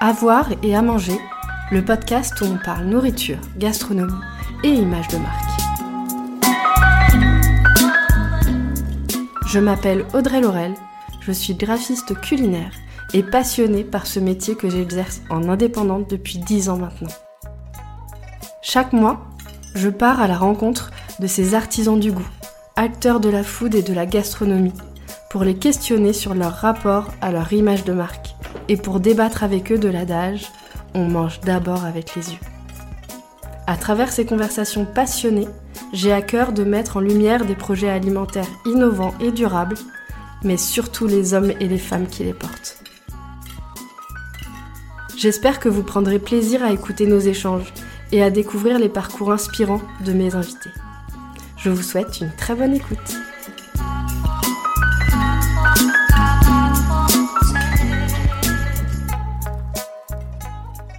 Avoir et à manger, le podcast où on parle nourriture, gastronomie et images de marque. Je m'appelle Audrey Laurel, je suis graphiste culinaire et passionnée par ce métier que j'exerce en indépendante depuis 10 ans maintenant. Chaque mois, je pars à la rencontre de ces artisans du goût, acteurs de la food et de la gastronomie, pour les questionner sur leur rapport à leur image de marque et pour débattre avec eux de l'adage on mange d'abord avec les yeux. À travers ces conversations passionnées, j'ai à cœur de mettre en lumière des projets alimentaires innovants et durables, mais surtout les hommes et les femmes qui les portent. J'espère que vous prendrez plaisir à écouter nos échanges et à découvrir les parcours inspirants de mes invités. Je vous souhaite une très bonne écoute.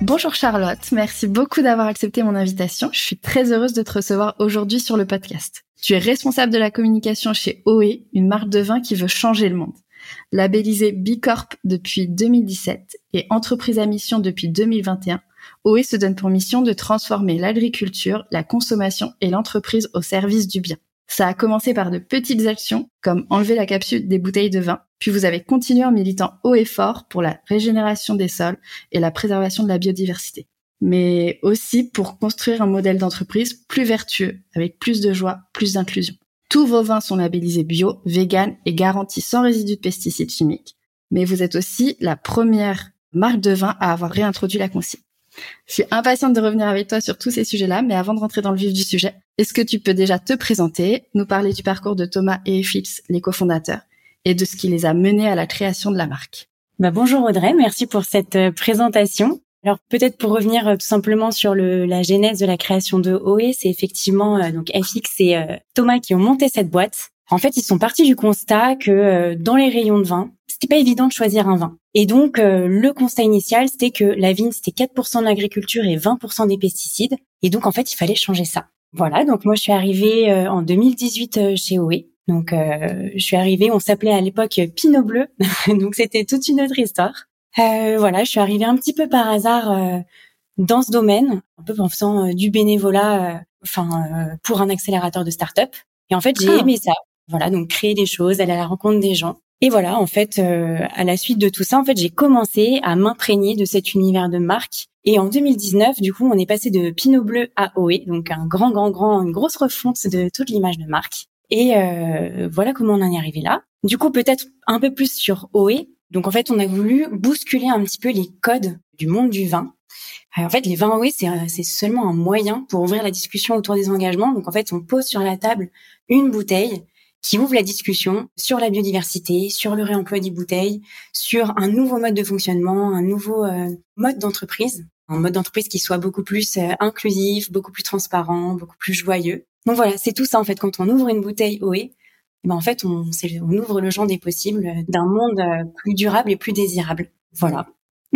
Bonjour Charlotte, merci beaucoup d'avoir accepté mon invitation. Je suis très heureuse de te recevoir aujourd'hui sur le podcast. Tu es responsable de la communication chez OE, une marque de vin qui veut changer le monde. Labellisée Bicorp depuis 2017 et entreprise à mission depuis 2021, OE se donne pour mission de transformer l'agriculture, la consommation et l'entreprise au service du bien. Ça a commencé par de petites actions, comme enlever la capsule des bouteilles de vin, puis vous avez continué en militant haut et fort pour la régénération des sols et la préservation de la biodiversité, mais aussi pour construire un modèle d'entreprise plus vertueux, avec plus de joie, plus d'inclusion. Tous vos vins sont labellisés bio, vegan et garantis sans résidus de pesticides chimiques, mais vous êtes aussi la première marque de vin à avoir réintroduit la consigne. Je suis impatiente de revenir avec toi sur tous ces sujets-là, mais avant de rentrer dans le vif du sujet, est-ce que tu peux déjà te présenter, nous parler du parcours de Thomas et Fitz, les cofondateurs, et de ce qui les a menés à la création de la marque? Bah bonjour Audrey, merci pour cette euh, présentation. Alors peut-être pour revenir euh, tout simplement sur le, la genèse de la création de OE, c'est effectivement euh, donc FX et Thomas qui ont monté cette boîte. En fait, ils sont partis du constat que dans les rayons de vin, c'était pas évident de choisir un vin. Et donc le constat initial, c'était que la vigne c'était 4% de l'agriculture et 20% des pesticides. Et donc en fait, il fallait changer ça. Voilà, donc moi je suis arrivée euh, en 2018 euh, chez OE. Donc euh, je suis arrivée, on s'appelait à l'époque Pinot Bleu, donc c'était toute une autre histoire. Voilà, je suis arrivée un petit peu par hasard dans ce domaine, un peu en faisant du bénévolat, enfin pour un accélérateur de start-up. Et en fait j'ai ah. aimé ça. Voilà, donc créer des choses, aller à la rencontre des gens. Et voilà, en fait, à la suite de tout ça, en fait, j'ai commencé à m'imprégner de cet univers de marque et en 2019, du coup, on est passé de Pinot Bleu à OE, donc un grand, grand, grand, une grosse refonte de toute l'image de marque. Et euh, voilà comment on en est arrivé là. Du coup, peut-être un peu plus sur OE. Donc en fait, on a voulu bousculer un petit peu les codes du monde du vin. en fait, les vins OE, c'est seulement un moyen pour ouvrir la discussion autour des engagements. Donc en fait, on pose sur la table une bouteille qui ouvre la discussion sur la biodiversité, sur le réemploi des bouteilles, sur un nouveau mode de fonctionnement, un nouveau euh, mode d'entreprise un mode d'entreprise qui soit beaucoup plus euh, inclusif, beaucoup plus transparent, beaucoup plus joyeux. Donc voilà, c'est tout ça en fait. Quand on ouvre une bouteille OE, ben en fait on, on ouvre le champ des possibles d'un monde euh, plus durable et plus désirable. Voilà.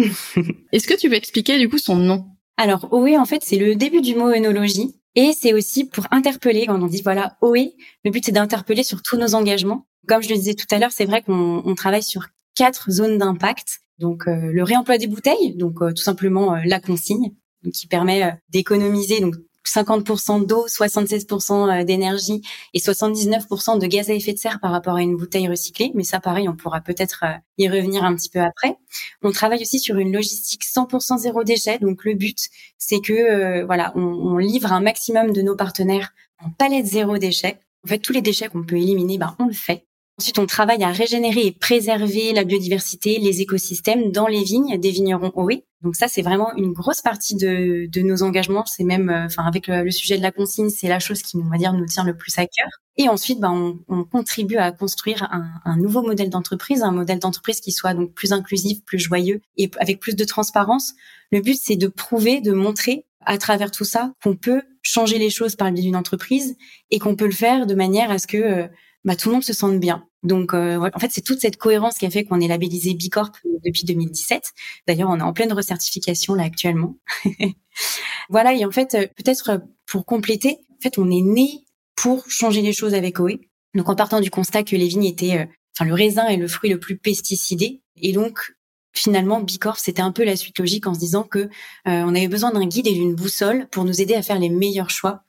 Est-ce que tu peux expliquer du coup son nom? Alors OE en fait c'est le début du mot œnologie et c'est aussi pour interpeller quand on dit voilà OE. Le but c'est d'interpeller sur tous nos engagements. Comme je le disais tout à l'heure, c'est vrai qu'on travaille sur quatre zones d'impact donc euh, le réemploi des bouteilles, donc euh, tout simplement euh, la consigne, qui permet d'économiser donc 50% d'eau, 76% d'énergie et 79% de gaz à effet de serre par rapport à une bouteille recyclée. Mais ça, pareil, on pourra peut-être y revenir un petit peu après. On travaille aussi sur une logistique 100% zéro déchet. Donc le but, c'est que voilà, on, on, livre un maximum de nos partenaires en palette zéro déchet. En fait, tous les déchets qu'on peut éliminer, ben, on le fait. Ensuite, on travaille à régénérer et préserver la biodiversité, les écosystèmes dans les vignes des vignerons OE. Donc ça, c'est vraiment une grosse partie de, de nos engagements. C'est même, euh, enfin, avec le, sujet de la consigne, c'est la chose qui, on va dire, nous tient le plus à cœur. Et ensuite, ben, on, on contribue à construire un, un nouveau modèle d'entreprise, un modèle d'entreprise qui soit donc plus inclusif, plus joyeux et avec plus de transparence. Le but, c'est de prouver, de montrer à travers tout ça qu'on peut changer les choses par le biais d'une entreprise et qu'on peut le faire de manière à ce que euh, bah, tout le monde se sente bien. Donc, euh, en fait, c'est toute cette cohérence qui a fait qu'on est labellisé Bicorp depuis 2017. D'ailleurs, on est en pleine recertification là actuellement. voilà, et en fait, euh, peut-être pour compléter, en fait, on est né pour changer les choses avec OE. Donc, en partant du constat que les vignes étaient, enfin, le raisin est le fruit le plus pesticidé, et donc finalement, Bicorp, c'était un peu la suite logique en se disant que on avait besoin d'un guide et d'une boussole pour nous aider à faire les meilleurs choix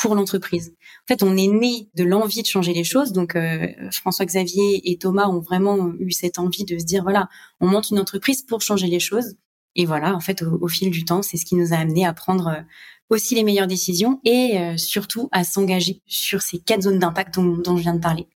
pour l'entreprise. En fait, on est né de l'envie de changer les choses. Donc, euh, François Xavier et Thomas ont vraiment eu cette envie de se dire voilà, on monte une entreprise pour changer les choses. Et voilà, en fait, au, fil du temps, c'est ce qui nous a amené à prendre euh, aussi les meilleures décisions et euh, surtout à s'engager sur ces quatre zones d'impact dont, dont je viens de parler.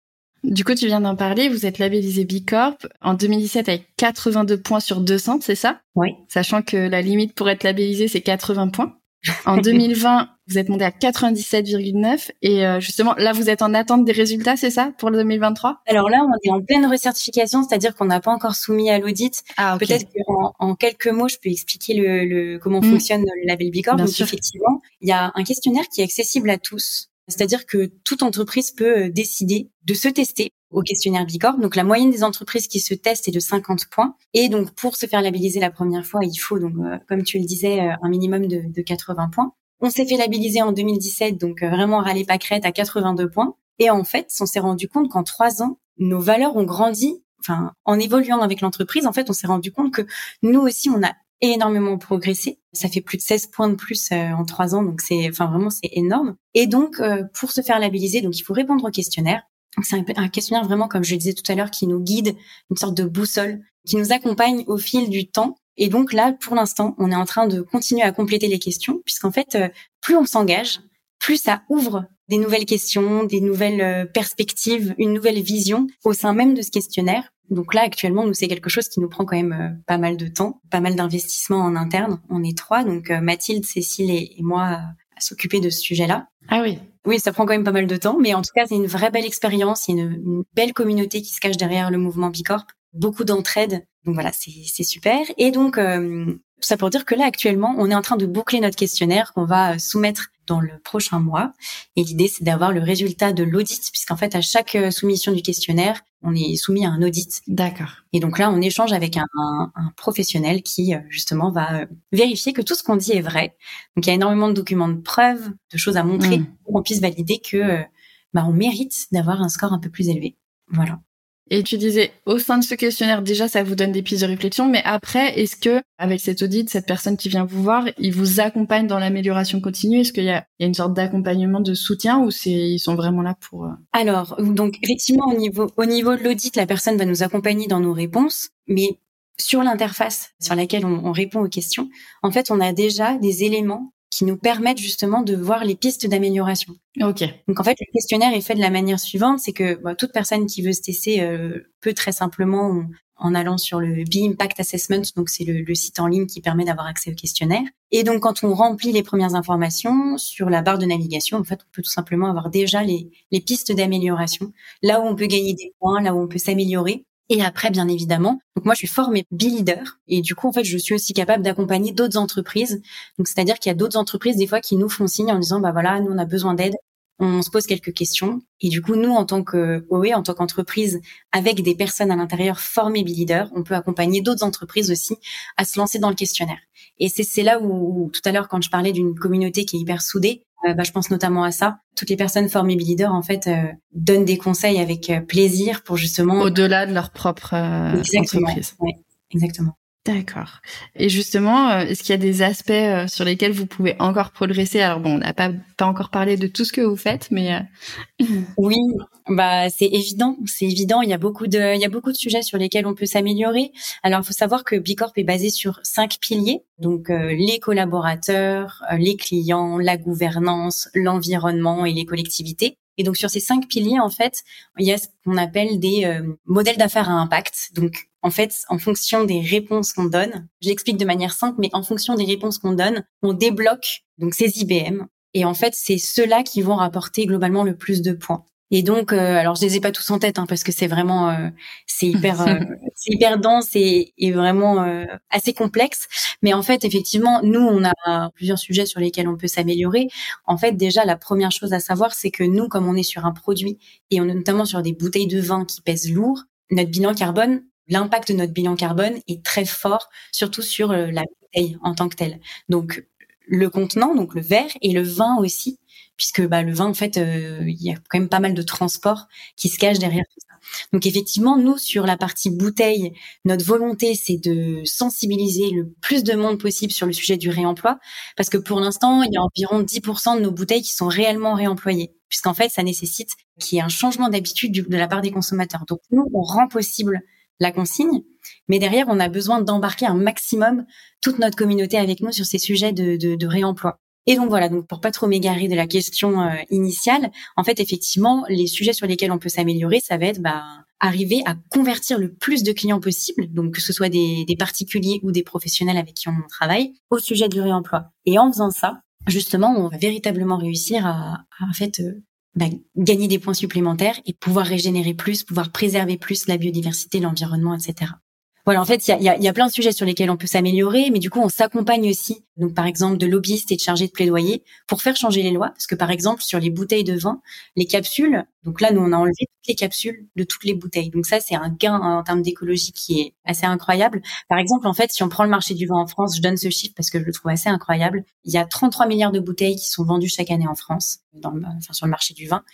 Du coup, tu viens d'en parler, vous êtes labellisé B Corp en 2017 avec 82 points sur 200, c'est ça? Oui. Sachant que la limite pour être labellisé, c'est 80 points. En 2020, vous êtes monté à 97,9 et euh, justement là vous êtes en attente des résultats, c'est ça pour le 2023 Alors là, on est en pleine recertification, c'est-à-dire qu'on n'a pas encore soumis à l'audit. Ah, Peut-être qu'en en quelques mots, je peux expliquer le, le comment mm. fonctionne le label Bicorp. Donc effectivement, il y a un questionnaire qui est accessible à tous. C'est-à-dire que toute entreprise peut euh, décider de se tester au questionnaire Bicorp. Donc la moyenne des entreprises qui se testent est de 50 points. Et donc pour se faire labelliser la première fois, il faut donc euh, comme tu le disais euh, un minimum de, de 80 points. On s'est fait labelliser en 2017, donc euh, vraiment râler pâquerette à 82 points. Et en fait, on s'est rendu compte qu'en trois ans, nos valeurs ont grandi. Enfin, en évoluant avec l'entreprise, en fait, on s'est rendu compte que nous aussi, on a énormément progressé. Ça fait plus de 16 points de plus en trois ans, donc c'est, enfin vraiment, c'est énorme. Et donc, pour se faire labelliser, donc il faut répondre au questionnaire. C'est un, questionnaire vraiment, comme je le disais tout à l'heure, qui nous guide, une sorte de boussole, qui nous accompagne au fil du temps. Et donc là, pour l'instant, on est en train de continuer à compléter les questions, puisqu'en fait, euh, plus on s'engage, plus ça ouvre des nouvelles questions, des nouvelles euh, perspectives, une nouvelle vision au sein même de ce questionnaire. Donc là, actuellement, nous, c'est quelque chose qui nous prend quand même euh, pas mal de temps, pas mal d'investissement en interne. On est trois, donc Mathilde, Cécile et, moi à s'occuper de ce sujet-là. Ah oui. Oui, ça prend quand même pas mal de temps, mais en tout cas, c'est une vraie belle expérience. Il y a une, belle communauté qui se cache derrière le mouvement Bicorp. Beaucoup d'entraide. Donc voilà, c'est super. Et donc, euh, tout ça pour dire que là, actuellement, on est en train de boucler notre questionnaire qu'on va soumettre dans le prochain mois. Et l'idée, c'est d'avoir le résultat de l'audit, puisqu'en fait, à chaque euh, soumission du questionnaire, on est soumis à un audit. D'accord. Et donc là, on échange avec un, un, professionnel qui, euh, justement, va euh, vérifier que tout ce qu'on dit est vrai. Donc, il y a énormément de documents de preuves, de choses à montrer mm. pour qu'on puisse valider que bah, on mérite d'avoir un score un peu plus élevé. Voilà. Et tu disais, au sein de ce questionnaire, déjà, ça vous donne des pistes de réflexion, mais après, est-ce que, avec cet audit, cette personne qui vient vous voir, il vous accompagne dans l'amélioration continue? Est-ce qu'il y a, une sorte d'accompagnement, de soutien, ou c'est, ils sont vraiment là pour... Euh, Alors, donc, effectivement, au niveau, au niveau de l'audit, la personne va nous accompagner dans nos réponses, mais sur l'interface sur laquelle on répond aux questions, en fait, on a déjà des éléments qui nous permettent justement de voir les pistes d'amélioration. Ok. Donc en fait, le questionnaire est fait de la manière suivante, c'est que bah, toute personne qui veut se tester euh, peut très simplement en allant sur le B-Impact Assessment, donc c'est le, site en ligne qui permet d'avoir accès au questionnaire. Et donc quand on remplit les premières informations sur la barre de navigation, en fait, on peut tout simplement avoir déjà les, les pistes d'amélioration, là où on peut gagner des points, là où on peut s'améliorer. Et après, bien évidemment, donc moi je suis formée B-leader et du coup en fait je suis aussi capable d'accompagner d'autres entreprises. Donc c'est-à-dire qu'il y a d'autres entreprises des fois qui nous font signe en disant bah voilà nous on a besoin d'aide, on se pose quelques questions et du coup nous en tant que OE, en tant qu'entreprise avec des personnes à l'intérieur formées B-leader, on peut accompagner d'autres entreprises aussi à se lancer dans le questionnaire. Et c'est là où, tout à l'heure quand je parlais d'une communauté qui est hyper soudée, bah, je pense notamment à ça. Toutes les personnes formées leader en fait euh, donnent des conseils avec euh, plaisir pour justement au-delà de leur propre entreprise. Ouais, exactement. D'accord. Et justement, euh, est-ce qu'il y a des aspects euh, sur lesquels vous pouvez encore progresser? Alors bon, on n'a pas encore parlé de tout ce que vous faites, mais euh, oui, bah c'est évident, c'est évident. Il y a beaucoup de il y a beaucoup de sujets sur lesquels on peut s'améliorer. Alors il faut savoir que Bicorp est basé sur cinq piliers, donc les collaborateurs, les clients, la gouvernance, l'environnement et les collectivités. Et donc sur ces cinq piliers, en fait, il y a ce qu'on appelle des modèles d'affaires à impact. Donc en fait, en fonction des réponses qu'on donne, je l'explique de manière simple, mais en fonction des réponses qu'on donne, on débloque donc ces IBM. Et en fait, c'est ceux-là qui vont rapporter globalement le plus de points. Et donc, euh, alors je les ai pas tous en tête hein, parce que c'est vraiment, euh, c'est hyper, euh, c'est hyper dense et, et vraiment assez complexe. Mais en fait, effectivement, nous, on a plusieurs sujets sur lesquels on peut s'améliorer. En fait, déjà, la première chose à savoir, c'est que nous, comme on est sur un produit et on est notamment sur des bouteilles de vin qui pèsent lourd, notre bilan carbone, l'impact de notre bilan carbone est très fort, surtout sur la bouteille en tant que telle. Donc le contenant, donc le verre, et le vin aussi, puisque bah, le vin, en fait, euh, il y a quand même pas mal de transport qui se cache derrière tout ça. Donc effectivement, nous, sur la partie bouteille, notre volonté, c'est de sensibiliser le plus de monde possible sur le sujet du réemploi, parce que pour l'instant, il y a environ 10% de nos bouteilles qui sont réellement réemployées, puisqu'en fait, ça nécessite qu'il y ait un changement d'habitude de la part des consommateurs. Donc nous, on rend possible la consigne, mais derrière, on a besoin d'embarquer un maximum toute notre communauté avec nous sur ces sujets de réemploi. Et donc voilà, donc pour pas trop m'égarer de la question euh, initiale, en fait effectivement, les sujets sur lesquels on peut s'améliorer, ça va être bah, arriver à convertir le plus de clients possible, donc que ce soit des, particuliers ou des professionnels avec qui on travaille, au sujet du réemploi. Et en faisant ça, justement, on va véritablement réussir à, à en fait euh, bah, gagner des points supplémentaires et pouvoir régénérer plus, pouvoir préserver plus la biodiversité, l'environnement, etc. Voilà, en fait, il y a, plein de sujets sur lesquels on peut s'améliorer, mais du coup, on s'accompagne aussi, donc par exemple, de lobbyistes et de chargés de plaidoyer pour faire changer les lois, parce que par exemple, sur les bouteilles de vin, les capsules, donc là, nous, on a enlevé toutes les capsules de toutes les bouteilles. Donc ça, c'est un gain en termes d'écologie qui est assez incroyable. Par exemple, en fait, si on prend le marché du vin en France, je donne ce chiffre parce que je le trouve assez incroyable. Il y a 33 milliards de bouteilles qui sont vendues chaque année en France, dans enfin, sur le marché du vin.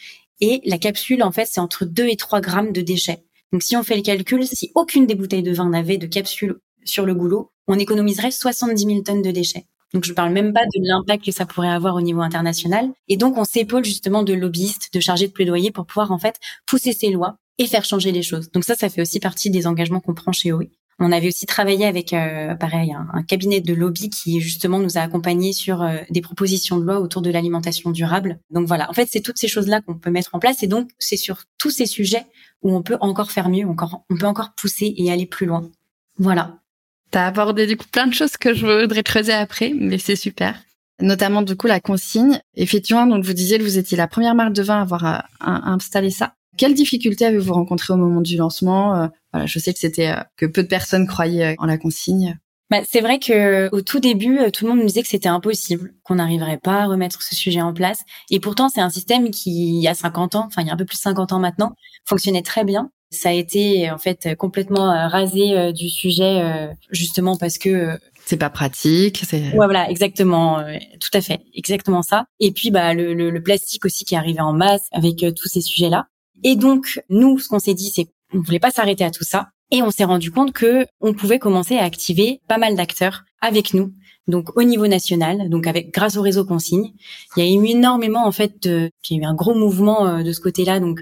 Et la capsule, en fait, c'est entre 2 et 3 grammes de déchets. Donc si on fait le calcul, si aucune des bouteilles de vin n'avait de capsule sur le goulot, on économiserait 70 000 tonnes de déchets. Donc je parle même pas de l'impact que ça pourrait avoir au niveau international. Et donc on s'épaule justement de lobbyistes, de chargés de plaidoyer pour pouvoir en fait pousser ces lois et faire changer les choses. Donc ça, ça fait aussi partie des engagements qu'on prend chez OE. On avait aussi travaillé avec, euh, pareil, un, cabinet de lobby qui justement nous a accompagnés sur euh, des propositions de loi autour de l'alimentation durable. Donc voilà, en fait, c'est toutes ces choses-là qu'on peut mettre en place et donc c'est sur tous ces sujets où on peut encore faire mieux, encore, on peut encore pousser et aller plus loin. Voilà. T'as abordé du coup plein de choses que je voudrais creuser après, mais c'est super. Notamment du coup la consigne. Effectivement, donc vous disiez que vous étiez la première marque de vin à avoir euh, installé ça. Quelles difficultés avez-vous rencontrées au moment du lancement euh, Voilà, je sais que c'était euh, que peu de personnes croyaient en la consigne. Bah, c'est vrai que au tout début, tout le monde nous disait que c'était impossible, qu'on n'arriverait pas à remettre ce sujet en place. Et pourtant, c'est un système qui, il y a 50 ans, enfin il y a un peu plus de 50 ans maintenant, fonctionnait très bien. Ça a été en fait complètement euh, rasé euh, du sujet, euh, justement parce que c'est pas pratique. C'est... Ouais, voilà, exactement, tout à fait, exactement ça. Et puis bah le, le, le plastique aussi qui arrivait en masse avec tous ces sujets-là. Et donc nous, ce qu'on s'est dit, c'est qu'on voulait pas s'arrêter à tout ça. Et on s'est rendu compte que on pouvait commencer à activer pas mal d'acteurs avec nous. Donc au niveau national, donc avec grâce au réseau consigne, il y a eu énormément en fait, de, il y a eu un gros mouvement euh, de ce côté-là, donc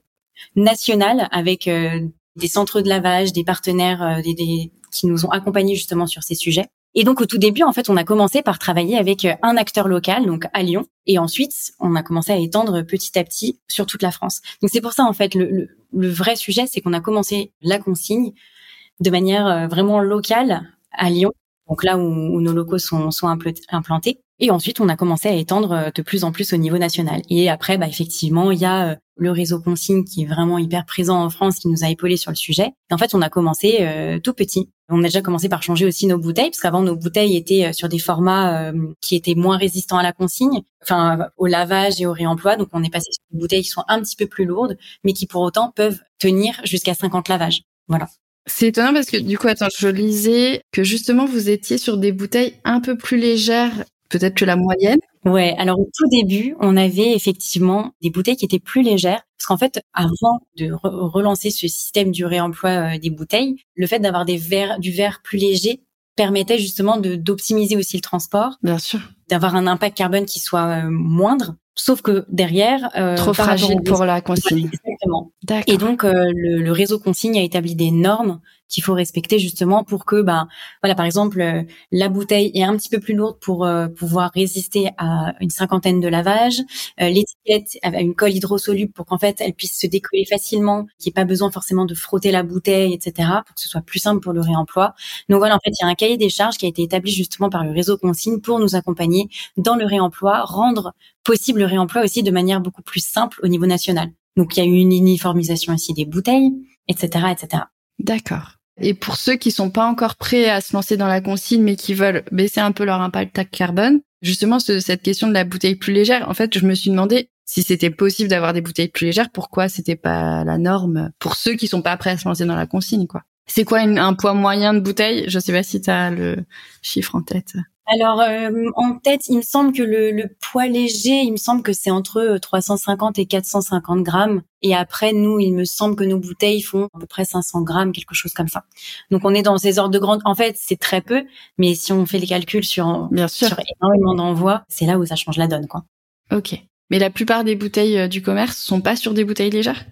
national avec euh, des centres de lavage, des partenaires, euh, des, qui nous ont accompagnés justement sur ces sujets. Et donc au tout début, en fait, on a commencé par travailler avec un acteur local, donc à Lyon, et ensuite on a commencé à étendre petit à petit sur toute la France. Donc c'est pour ça en fait le, le, le vrai sujet, c'est qu'on a commencé la consigne de manière euh, vraiment locale à Lyon, donc là où, nos locaux sont, sont implantés. Et ensuite, on a commencé à étendre euh, de plus en plus au niveau national. Et après, bah, effectivement, il y a euh, le réseau consigne qui est vraiment hyper présent en France, qui nous a épaulé sur le sujet. Et en fait, on a commencé tout petit. On a déjà commencé par changer aussi nos bouteilles, parce qu'avant, nos bouteilles étaient sur des formats qui étaient moins résistants à la consigne, enfin au lavage et au réemploi. Donc, on est passé sur des bouteilles qui sont un petit peu plus lourdes, mais qui pour autant peuvent tenir jusqu'à 50 lavages. Voilà. C'est étonnant parce que du coup, attends, je lisais que justement vous étiez sur des bouteilles un peu plus légères, peut-être que la moyenne? Ouais, alors au tout début, on avait effectivement des bouteilles qui étaient plus légères parce qu'en fait, avant de relancer ce système du réemploi euh, des bouteilles, le fait d'avoir des verres, du verre plus léger permettait justement d'optimiser aussi le transport. Bien sûr. D'avoir un impact carbone qui soit euh, moindre. Sauf que derrière, euh, trop fragile pour la consigne. Exactement. Et donc euh, le, le, réseau consigne a établi des normes qu'il faut respecter justement pour que, bah, voilà, par exemple, euh, la bouteille est un petit peu plus lourde pour euh, pouvoir résister à une cinquantaine de lavages. L'étiquette a une colle hydrosoluble pour qu'en fait elle puisse se décoller facilement, qu'il n'y ait pas besoin forcément de frotter la bouteille, etc., pour que ce soit plus simple pour le réemploi. Donc voilà, en fait, il y a un cahier des charges qui a été établi justement par le réseau consigne pour nous accompagner dans le réemploi, rendre possible le réemploi aussi de manière beaucoup plus simple au niveau national. Donc il y a eu une uniformisation aussi des bouteilles, etc., etc. D'accord. Et pour ceux qui sont pas encore prêts à se lancer dans la consigne, mais qui veulent baisser un peu leur impact carbone, justement, cette question de la bouteille plus légère, en fait, je me suis demandé si c'était possible d'avoir des bouteilles plus légères, pourquoi c'était pas la norme pour ceux qui sont pas prêts à se lancer dans la consigne, quoi. C'est quoi un poids moyen de bouteille? Je sais pas si tu as le chiffre en tête. Alors euh, en tête, il me semble que le, le, poids léger, il me semble que c'est entre 350 et 450 grammes. Et après, nous, il me semble que nos bouteilles font à peu près 500 grammes, quelque chose comme ça. Donc on est dans ces ordres de grande. En fait, c'est très peu, mais si on fait les calculs sur, Bien sûr. sur énormément d'envois, c'est là où ça change la donne, quoi. Ok. Mais la plupart des bouteilles euh, du commerce sont pas sur des bouteilles légères?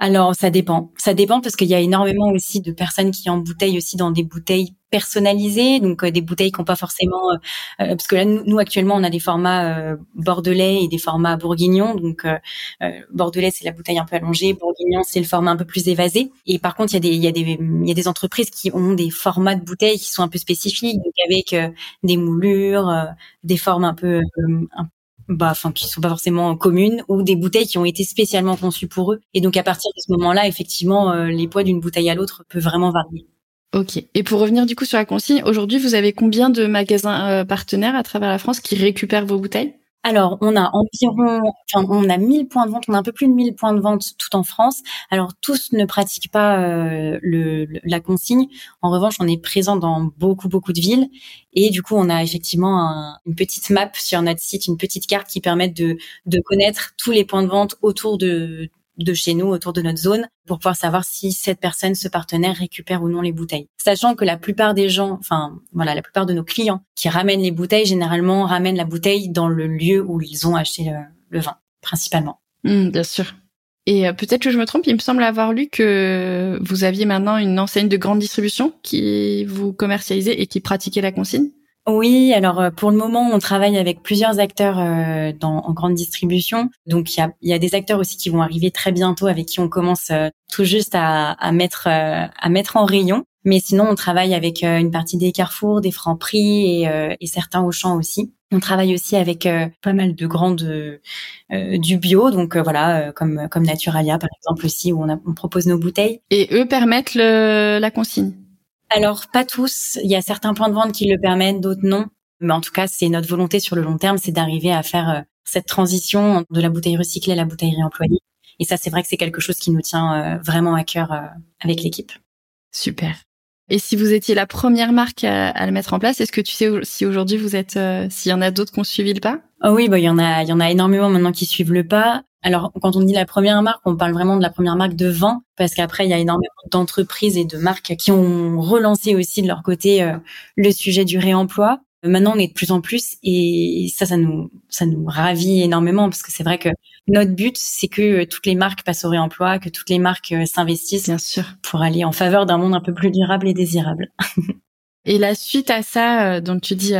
Alors ça dépend, ça dépend parce qu'il y a énormément aussi de personnes qui embouteillent aussi dans des bouteilles personnalisées, donc euh, des bouteilles qui n'ont pas forcément, euh, euh, parce que là nous, actuellement on a des formats bordelais et des formats bourguignons, donc bordelais c'est la bouteille un peu allongée, bourguignon c'est le format un peu plus évasé, et par contre il y a des il y y a des entreprises qui ont des formats de bouteilles qui sont un peu spécifiques, donc avec des moulures, des formes un peu bah, enfin, qui sont pas forcément communes, ou des bouteilles qui ont été spécialement conçues pour eux. Et donc, à partir de ce moment-là, effectivement, euh, les poids d'une bouteille à l'autre peuvent vraiment varier. Ok. Et pour revenir du coup sur la consigne, aujourd'hui, vous avez combien de magasins euh, partenaires à travers la France qui récupèrent vos bouteilles? Alors, on a environ, enfin, on a 1000 points de vente, on a un peu plus de 1000 points de vente tout en France. Alors, tous ne pratiquent pas euh, le, la consigne. En revanche, on est présent dans beaucoup, beaucoup de villes. Et du coup, on a effectivement une petite map sur notre site, une petite carte qui permet de, de connaître tous les points de vente autour de, de chez nous, autour de notre zone, pour pouvoir savoir si cette personne, ce partenaire récupère ou non les bouteilles. Sachant que la plupart des gens, enfin voilà, la plupart de nos clients qui ramènent les bouteilles, généralement ramènent la bouteille dans le lieu où ils ont acheté le, vin, principalement. Mmh, bien sûr. Et euh, peut-être que je me trompe, il me semble avoir lu que vous aviez maintenant une enseigne de grande distribution qui vous commercialisait et qui pratiquait la consigne. Oui, alors euh, pour le moment, on travaille avec plusieurs acteurs euh, dans, en grande distribution. Donc il y a, y a, des acteurs aussi qui vont arriver très bientôt, avec qui on commence euh, tout juste à, à mettre à mettre en rayon. Mais sinon, on travaille avec une partie des Carrefour, des Francs-Prix et, et certains Auchan aussi. On travaille aussi avec pas mal de grandes du bio, donc voilà, comme comme Naturalia par exemple aussi, où on, on propose nos bouteilles. Et eux permettent le, la consigne? Alors, pas tous. Il y a certains points de vente qui le permettent, d'autres non. Mais en tout cas, c'est notre volonté sur le long terme, c'est d'arriver à faire euh, cette transition de la bouteille recyclée à la bouteille réemployée. Et ça, c'est vrai que c'est quelque chose qui nous tient euh, vraiment à cœur euh, avec l'équipe. Super. Et si vous étiez la première marque à, le mettre en place, est-ce que tu sais si aujourd'hui vous êtes, s'il y en a d'autres qui ont suivi le pas? Oh oui, bah il y en a, il y en a énormément maintenant qui suivent le pas. Alors, quand on dit la première marque, on parle vraiment de la première marque de vin, parce qu'après, il y a énormément d'entreprises et de marques qui ont relancé aussi de leur côté euh, le sujet du réemploi. Maintenant, on est de plus en plus, et ça, ça nous, ça nous ravit énormément, parce que c'est vrai que notre but, c'est que toutes les marques passent au réemploi, que toutes les marques euh, s'investissent, bien sûr, pour aller en faveur d'un monde un peu plus durable et désirable. Et la suite à ça, euh, donc tu dis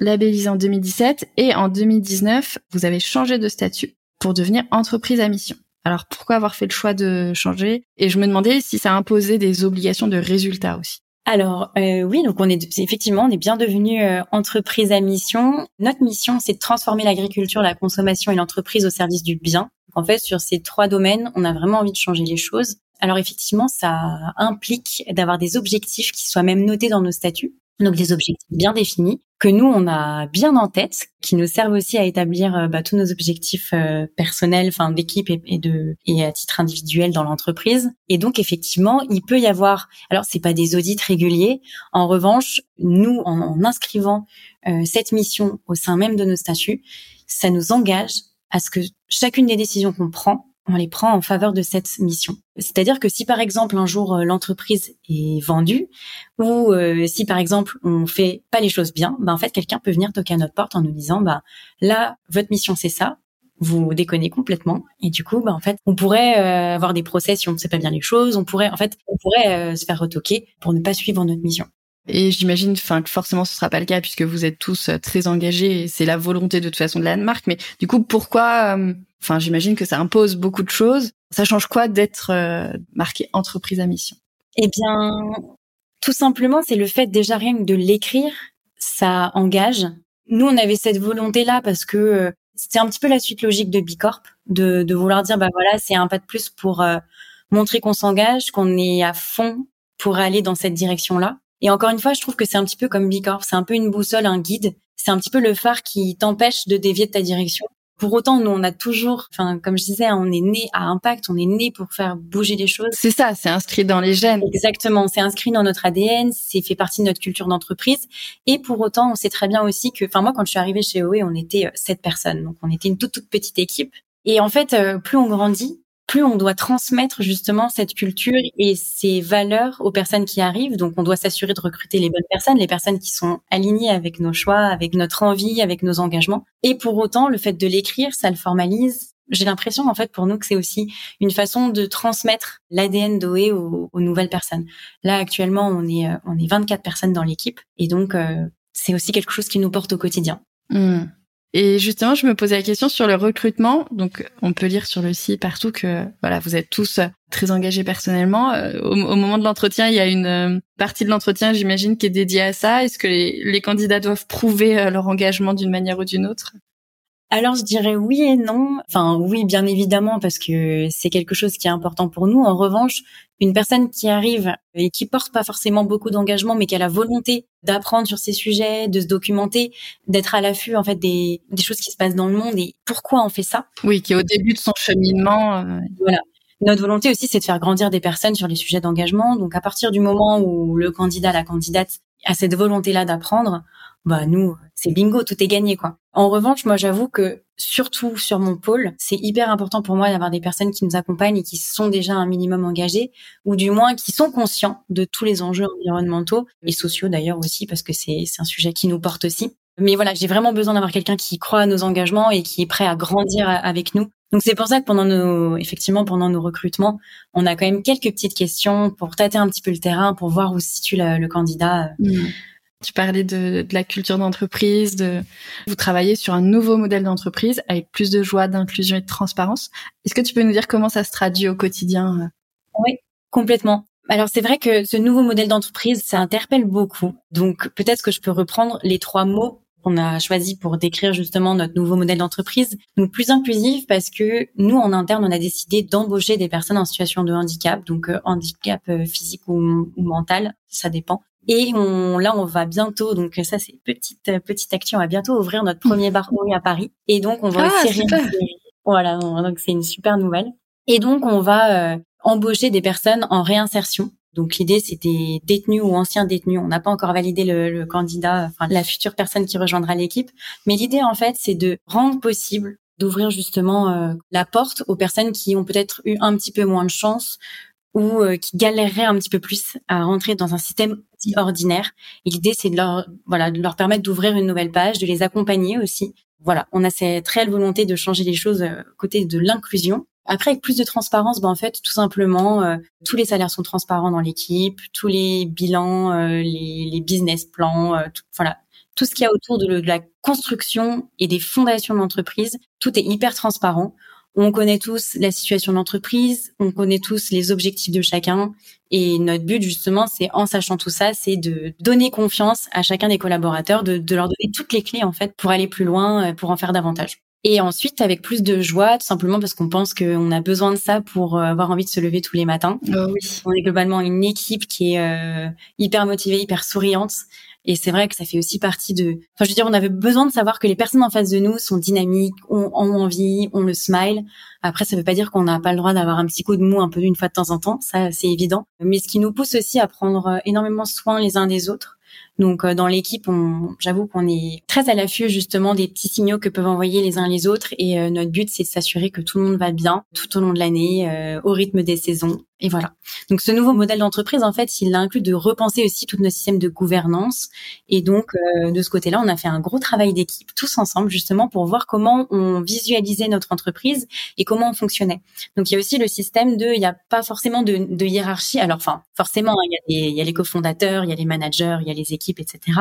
labellisé en 2017 et en 2019, vous avez changé de statut pour devenir entreprise à mission. Alors pourquoi avoir fait le choix de changer? Et je me demandais si ça imposait des obligations de résultats aussi. Alors euh, oui, donc on est effectivement on est bien devenu euh, entreprise à mission. Notre mission, c'est de transformer l'agriculture, la consommation et l'entreprise au service du bien. en fait, sur ces trois domaines, on a vraiment envie de changer les choses. Alors effectivement, ça implique d'avoir des objectifs qui soient même notés dans nos statuts donc des objectifs bien définis que nous on a bien en tête, qui nous servent aussi à établir euh, bah, tous nos objectifs euh, personnels, enfin d'équipe et, de et à titre individuel dans l'entreprise. Et donc effectivement, il peut y avoir. Alors c'est pas des audits réguliers. En revanche, nous en, inscrivant euh, cette mission au sein même de nos statuts, ça nous engage à ce que chacune des décisions qu'on prend on les prend en faveur de cette mission. C'est-à-dire que si par exemple un jour euh, l'entreprise est vendue ou euh, si par exemple on fait pas les choses bien, ben en fait quelqu'un peut venir toquer à notre porte en nous disant bah là votre mission c'est ça, vous déconnez complètement et du coup bah en fait on pourrait euh, avoir des procès si on ne sait pas bien les choses, on pourrait en fait on pourrait se faire retoquer pour ne pas suivre notre mission. Et j'imagine, enfin, que forcément ce sera pas le cas puisque vous êtes tous très engagés et c'est la volonté de toute façon de la marque. Mais du coup, pourquoi Enfin, j'imagine que ça impose beaucoup de choses. Ça change quoi d'être euh, marqué entreprise à mission? Eh bien, tout simplement, c'est le fait déjà rien que de l'écrire, ça engage. Nous, on avait cette volonté-là parce que euh, c'est un petit peu la suite logique de Bicorp, de, de vouloir dire bah voilà, c'est un pas de plus pour euh, montrer qu'on s'engage, qu'on est à fond pour aller dans cette direction-là. Et encore une fois, je trouve que c'est un petit peu comme Bicorp, c'est un peu une boussole, un guide. C'est un petit peu le phare qui t'empêche de dévier de ta direction. Pour autant, nous, on a toujours, enfin, comme je disais, on est né à impact, on est né pour faire bouger les choses. C'est ça, c'est inscrit dans les gènes. Exactement, c'est inscrit dans notre ADN, c'est fait partie de notre culture d'entreprise. Et pour autant, on sait très bien aussi que, enfin, moi, quand je suis arrivée chez OE, on était euh, sept personnes, donc on était une toute toute petite équipe. Et en fait, euh, plus on grandit, plus on doit transmettre justement cette culture et ces valeurs aux personnes qui arrivent. Donc, on doit s'assurer de recruter les bonnes personnes, les personnes qui sont alignées avec nos choix, avec notre envie, avec nos engagements. Et pour autant, le fait de l'écrire, ça le formalise. J'ai l'impression, en fait, pour nous, que c'est aussi une façon de transmettre l'ADN d'OE aux, nouvelles personnes. Là, actuellement, on est, euh, on est 24 personnes dans l'équipe. Et donc, euh, c'est aussi quelque chose qui nous porte au quotidien. Mmh. Et justement, je me posais la question sur le recrutement. Donc, on peut lire sur le site partout que voilà, vous êtes tous très engagés personnellement. Euh, au, moment de l'entretien, il y a une euh, partie de l'entretien, j'imagine, qui est dédiée à ça. Est-ce que les, candidats doivent prouver euh, leur engagement d'une manière ou d'une autre? Alors je dirais oui et non. Enfin oui bien évidemment parce que c'est quelque chose qui est important pour nous. En revanche, une personne qui arrive et qui porte pas forcément beaucoup d'engagement mais qui a la volonté d'apprendre sur ces sujets, de se documenter, d'être à l'affût en fait des, des choses qui se passent dans le monde et pourquoi on fait ça? Oui, qui est au début de son cheminement. Euh, voilà. Notre volonté aussi, c'est de faire grandir des personnes sur les sujets d'engagement. Donc, à partir du moment où le candidat, la candidate a cette volonté-là d'apprendre, bah nous, c'est bingo, tout est gagné quoi. En revanche, moi j'avoue que surtout sur mon pôle, c'est hyper important pour moi d'avoir des personnes qui nous accompagnent et qui sont déjà un minimum engagées ou du moins qui sont conscients de tous les enjeux environnementaux et sociaux d'ailleurs aussi parce que c'est c'est un sujet qui nous porte aussi. Mais voilà, j'ai vraiment besoin d'avoir quelqu'un qui croit à nos engagements et qui est prêt à grandir avec nous. Donc c'est pour ça que pendant nos effectivement pendant nos recrutements, on a quand même quelques petites questions pour tâter un petit peu le terrain, pour voir où se situe le, candidat. Mmh. Tu parlais de, de la culture d'entreprise, de vous travaillez sur un nouveau modèle d'entreprise avec plus de joie, d'inclusion et de transparence. Est-ce que tu peux nous dire comment ça se traduit au quotidien Oui, complètement. Alors c'est vrai que ce nouveau modèle d'entreprise, ça interpelle beaucoup. Donc peut-être que je peux reprendre les trois mots qu'on a choisi pour décrire justement notre nouveau modèle d'entreprise. Donc plus inclusif parce que nous en interne, on a décidé d'embaucher des personnes en situation de handicap, donc euh, handicap euh, physique ou, ou mental, ça dépend, et on, là, on va bientôt, donc ça c'est petite petite action, on va bientôt ouvrir notre premier bar à Paris. Et donc on va ah, aussi voilà, donc c'est une super nouvelle. Et donc on va euh, embaucher des personnes en réinsertion. Donc l'idée c'était détenus ou anciens détenus. On n'a pas encore validé le, le, candidat, enfin la future personne qui rejoindra l'équipe. Mais l'idée en fait c'est de rendre possible d'ouvrir justement euh, la porte aux personnes qui ont peut-être eu un petit peu moins de chance ou euh, qui galéreraient un petit peu plus à rentrer dans un système ordinaire. L'idée, c'est de leur, voilà, de leur permettre d'ouvrir une nouvelle page, de les accompagner aussi. Voilà, on a cette réelle volonté de changer les choses euh, côté de l'inclusion. Après, avec plus de transparence, ben en fait, tout simplement, euh, tous les salaires sont transparents dans l'équipe, tous les bilans, les, les, business plans, tout, voilà, tout ce qu'il y a autour de, de la construction et des fondations d'entreprise, tout est hyper transparent. On connaît tous la situation de l'entreprise, on connaît tous les objectifs de chacun. Et notre but, justement, c'est en sachant tout ça, c'est de donner confiance à chacun des collaborateurs, de, leur donner toutes les clés, en fait, pour aller plus loin, euh, pour en faire davantage. Et ensuite, avec plus de joie, tout simplement parce qu'on pense qu'on a besoin de ça pour euh, avoir envie de se lever tous les matins. Oh oui. On est globalement une équipe qui est euh, hyper motivée, hyper souriante. Et c'est vrai que ça fait aussi partie de. Enfin, je veux dire, on avait besoin de savoir que les personnes en face de nous sont dynamiques, ont, envie, ont le smile. Après, ça veut pas dire qu'on n'a pas le droit d'avoir un petit coup de mou un peu d'une fois de temps en temps. Ça, c'est évident. Mais ce qui nous pousse aussi à prendre euh, énormément soin les uns des autres. Donc euh, dans l'équipe, j'avoue qu'on est très à l'affût justement des petits signaux que peuvent envoyer les uns les autres et euh, notre but c'est de s'assurer que tout le monde va bien tout au long de l'année, euh, au rythme des saisons. Et voilà. Donc ce nouveau modèle d'entreprise, en fait, il inclut de repenser aussi tout notre système de gouvernance. Et donc de ce côté-là, on a fait un gros travail d'équipe tous ensemble justement pour voir comment on visualisait notre entreprise et comment on fonctionnait. Donc il y a aussi le système de, il n'y a pas forcément de, de hiérarchie. Alors enfin, forcément, hein, il, y a les, il y a les cofondateurs, il y a les managers, il y a les équipes, etc.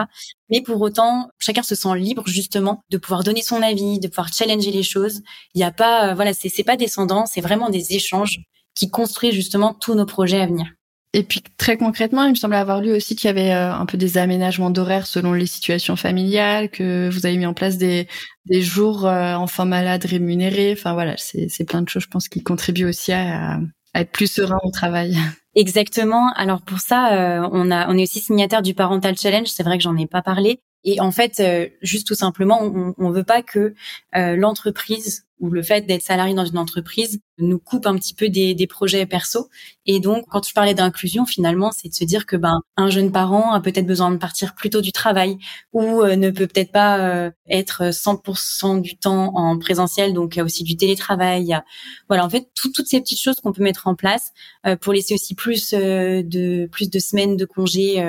Mais pour autant, chacun se sent libre justement de pouvoir donner son avis, de pouvoir challenger les choses. Il n'y a pas, euh, voilà, c'est pas descendant, c'est vraiment des échanges qui construisent justement tous nos projets à venir. Et puis très concrètement, il me semble avoir lu aussi qu'il y avait euh, un peu des aménagements d'horaires selon les situations familiales, que vous avez mis en place des, des jours euh, enfants malades rémunérés. Enfin voilà, c'est plein de choses, je pense, qui contribuent aussi à, être plus serein au travail. Exactement. Alors pour ça, euh, on a, on est aussi signataire du Parental Challenge. C'est vrai que j'en ai pas parlé. Et en fait, juste tout simplement, on, on veut pas que l'entreprise où le fait d'être salarié dans une entreprise nous coupe un petit peu des, des projets perso. Et donc, quand tu parlais d'inclusion, finalement, c'est de se dire que ben un jeune parent a peut-être besoin de partir plus tôt du travail ou euh, ne peut peut-être pas euh, être 100% du temps en présentiel. Donc, il y a aussi du télétravail. Voilà, en fait, toutes ces petites choses qu'on peut mettre en place euh, pour laisser aussi plus de plus de semaines de congés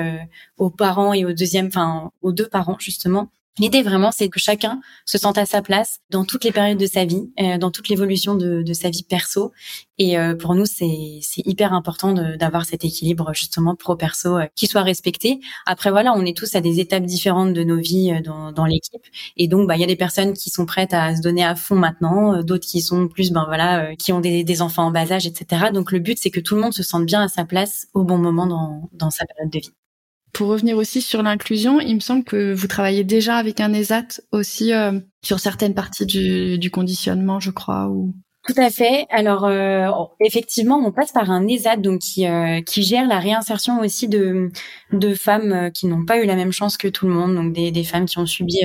aux parents et aux deuxièmes, enfin aux deux parents justement L'idée vraiment, c'est que chacun se sente à sa place dans toutes les périodes de sa vie, euh, dans toute l'évolution de, de, sa vie perso. Et euh, pour nous, c'est hyper important d'avoir cet équilibre justement pro-perso euh, qui soit respecté. Après voilà, on est tous à des étapes différentes de nos vies dans, dans l'équipe, et donc bah il y a des personnes qui sont prêtes à se donner à fond maintenant, d'autres qui sont plus ben voilà, qui ont des, des, enfants en bas âge, etc. Donc le but c'est que tout le monde se sente bien à sa place au bon moment dans, dans sa période de vie. Pour revenir aussi sur l'inclusion, il me semble que vous travaillez déjà avec un ESAT aussi euh, sur certaines parties du, du, conditionnement, je crois. Ou... Tout à fait. Alors euh, effectivement, on passe par un ESAT donc qui euh, qui gère la réinsertion aussi de de femmes qui n'ont pas eu la même chance que tout le monde, donc des, des femmes qui ont subi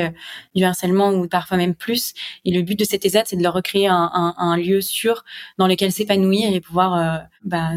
du harcèlement ou parfois même plus. Et le but de cet ESAT, c'est de leur recréer un, un, un lieu sûr dans lequel s'épanouir et pouvoir bah,